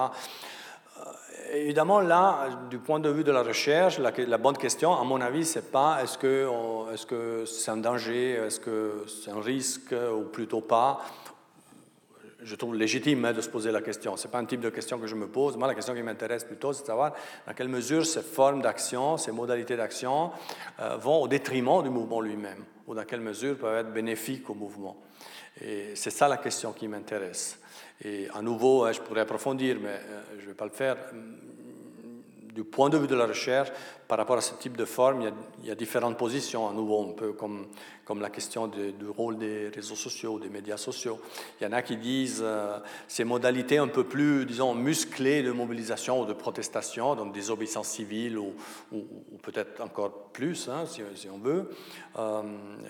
[SPEAKER 2] évidemment, là, du point de vue de la recherche, la, bonne question, à mon avis, c'est pas est-ce que c'est un danger, est-ce que c'est un risque ou plutôt pas. Je trouve légitime hein, de se poser la question. C'est pas un type de question que je me pose. Moi, la question qui m'intéresse plutôt, c'est de savoir dans quelle mesure ces formes d'action, ces modalités d'action euh, vont au détriment du mouvement lui-même, ou dans quelle mesure peuvent être bénéfiques au mouvement. Et c'est ça la question qui m'intéresse. Et à nouveau, hein, je pourrais approfondir, mais euh, je ne vais pas le faire. Du point de vue de la recherche, par rapport à ce type de forme, il y a, différentes positions. À nouveau, un peu comme, comme la question du rôle des réseaux sociaux, des médias sociaux. Il y en a qui disent euh, ces modalités un peu plus, disons, musclées de mobilisation ou de protestation, donc des obéissances civiles ou, peut-être encore plus, hein, si, si, on veut, euh,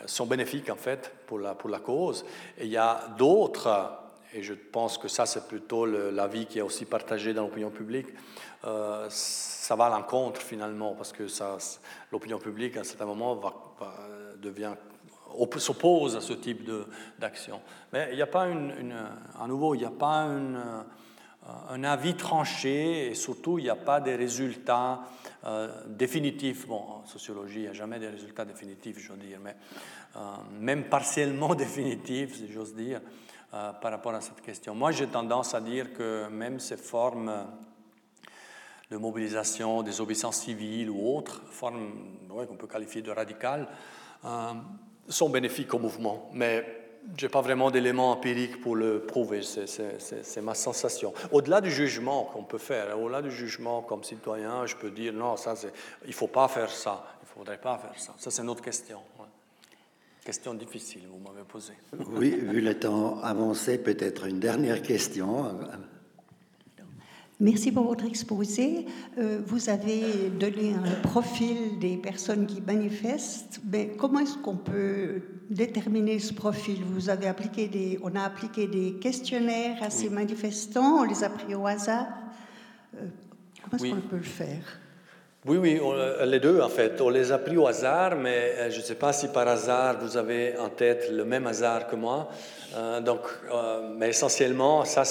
[SPEAKER 2] sont bénéfiques en fait pour la, pour la cause. Et il y a d'autres et je pense que ça, c'est plutôt l'avis qui est aussi partagé dans l'opinion publique, euh, ça va à l'encontre finalement, parce que l'opinion publique, à un certain moment, devient s'oppose à ce type d'action. Mais il n'y a pas une, à nouveau, il n'y a pas une, un avis tranché et surtout il n'y a pas des résultats euh, définitifs. Bon, en sociologie, il n'y a jamais des résultats définitifs, je veux dire, mais euh, même partiellement [laughs] définitifs, si j'ose dire. Euh, par rapport à cette question. Moi, j'ai tendance à dire que même ces formes de mobilisation, des obéissances civiles ou autres formes qu'on peut qualifier de radicales, euh, sont bénéfiques au mouvement. Mais je n'ai pas vraiment d'éléments empiriques pour le prouver, c'est ma sensation. Au-delà du jugement qu'on peut faire, au-delà du jugement comme citoyen, je peux dire non, ça, il ne faut pas faire ça, il ne faudrait pas faire ça. Ça, c'est une autre question. Question difficile, vous m'avez posée.
[SPEAKER 1] Oui, vu le temps avancé, peut-être une dernière question.
[SPEAKER 6] Merci pour votre exposé. Euh, vous avez donné un profil des personnes qui manifestent, mais comment est-ce qu'on peut déterminer ce profil? Vous avez appliqué des, on a appliqué des questionnaires à ces manifestants, on les a pris au hasard. Euh, comment est-ce qu'on peut le faire?
[SPEAKER 2] Oui, oui, euh, les deux en fait. On les a pris au hasard, mais euh, je ne sais pas si par hasard vous avez en tête le même hasard que moi. Euh, donc, mais essentiellement, ça,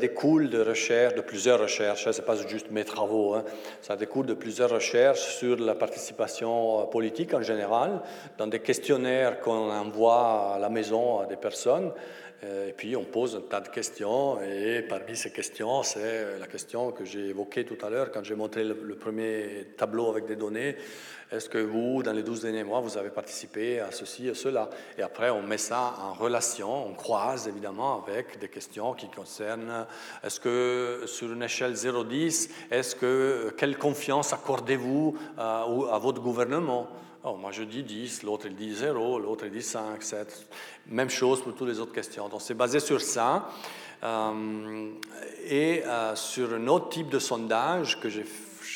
[SPEAKER 2] découle de recherches, de plusieurs recherches. Ce n'est pas juste mes travaux. Hein. Ça découle de plusieurs recherches sur la participation politique en général, dans des questionnaires qu'on envoie à la maison à des personnes. Euh, et puis on pose un tas de questions, et parmi ces questions, c'est la question que j'ai évoquée tout à l'heure quand j'ai montré le, premier tableau avec des données. Est-ce que vous, dans les 12 derniers mois, vous avez participé à ceci et cela? Et après, on met ça en relation, on croise évidemment avec des questions qui concernent, est-ce que sur une échelle 0-10, est-ce que, quelle confiance accordez-vous à, à votre gouvernement? Oh, moi je dis 10, l'autre il dit 0, l'autre il dit 5, 7. Même chose pour toutes les autres questions. Donc c'est basé sur ça. Euh, et euh, sur un autre type de sondage que j'ai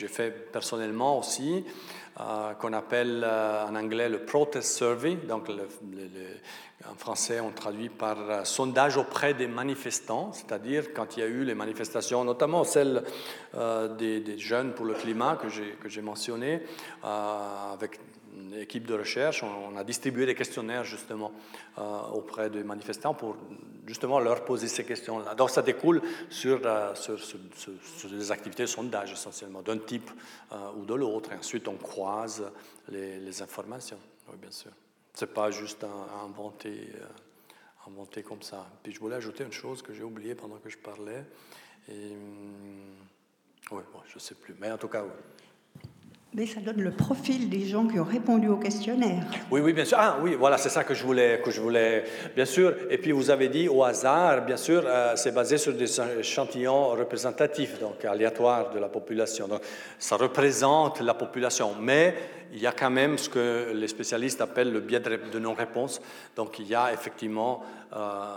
[SPEAKER 2] fait personnellement aussi, euh, qu'on appelle en anglais le protest survey. Donc, en français, on traduit par sondage auprès des manifestants, c'est-à-dire quand il y a eu les manifestations, notamment celles des, des, jeunes pour le climat que j'ai mentionné, avec équipe de recherche, on, a distribué des questionnaires justement euh, auprès des manifestants pour justement leur poser ces questions-là. Donc ça découle sur, euh, sur, des activités de sondage essentiellement, d'un type euh, ou de l'autre. Et ensuite on croise les, informations, oui bien sûr. Ce n'est pas juste inventer, inventer comme ça. Puis je voulais ajouter une chose que j'ai oubliée pendant que je parlais. Hum, oui, bon, je ne sais plus, mais en tout cas, oui.
[SPEAKER 6] Mais ça donne le profil des gens qui ont répondu au questionnaire.
[SPEAKER 2] Oui, oui, bien sûr. Ah, oui, voilà, c'est ça que je voulais, que je voulais, bien sûr. Et puis vous avez dit au hasard, bien sûr, euh, c'est basé sur des échantillons représentatifs, donc aléatoires de la population. Donc ça représente la population, mais il y a quand même ce que les spécialistes appellent le biais de non-réponse. Donc il y a effectivement euh,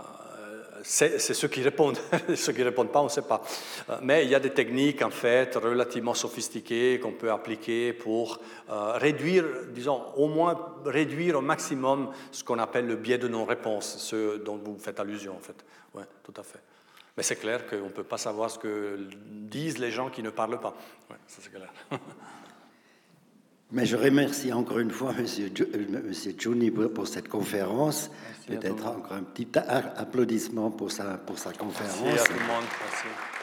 [SPEAKER 2] c'est ceux qui répondent. [laughs] ceux qui ne répondent pas, on ne sait pas. Euh, mais il y a des techniques, en fait, relativement sophistiquées qu'on peut appliquer pour euh, réduire, disons, au moins réduire au maximum ce qu'on appelle le biais de non-réponse, ce dont vous faites allusion, en fait. Oui, tout à fait. Mais c'est clair qu'on ne peut pas savoir ce que disent les gens qui ne parlent pas. Oui, ça c'est clair. [laughs]
[SPEAKER 1] Mais je remercie encore une fois M. Juni pour, cette conférence. Peut-être encore un petit applaudissement pour sa, pour sa conférence.
[SPEAKER 2] Merci à tout le monde. Merci.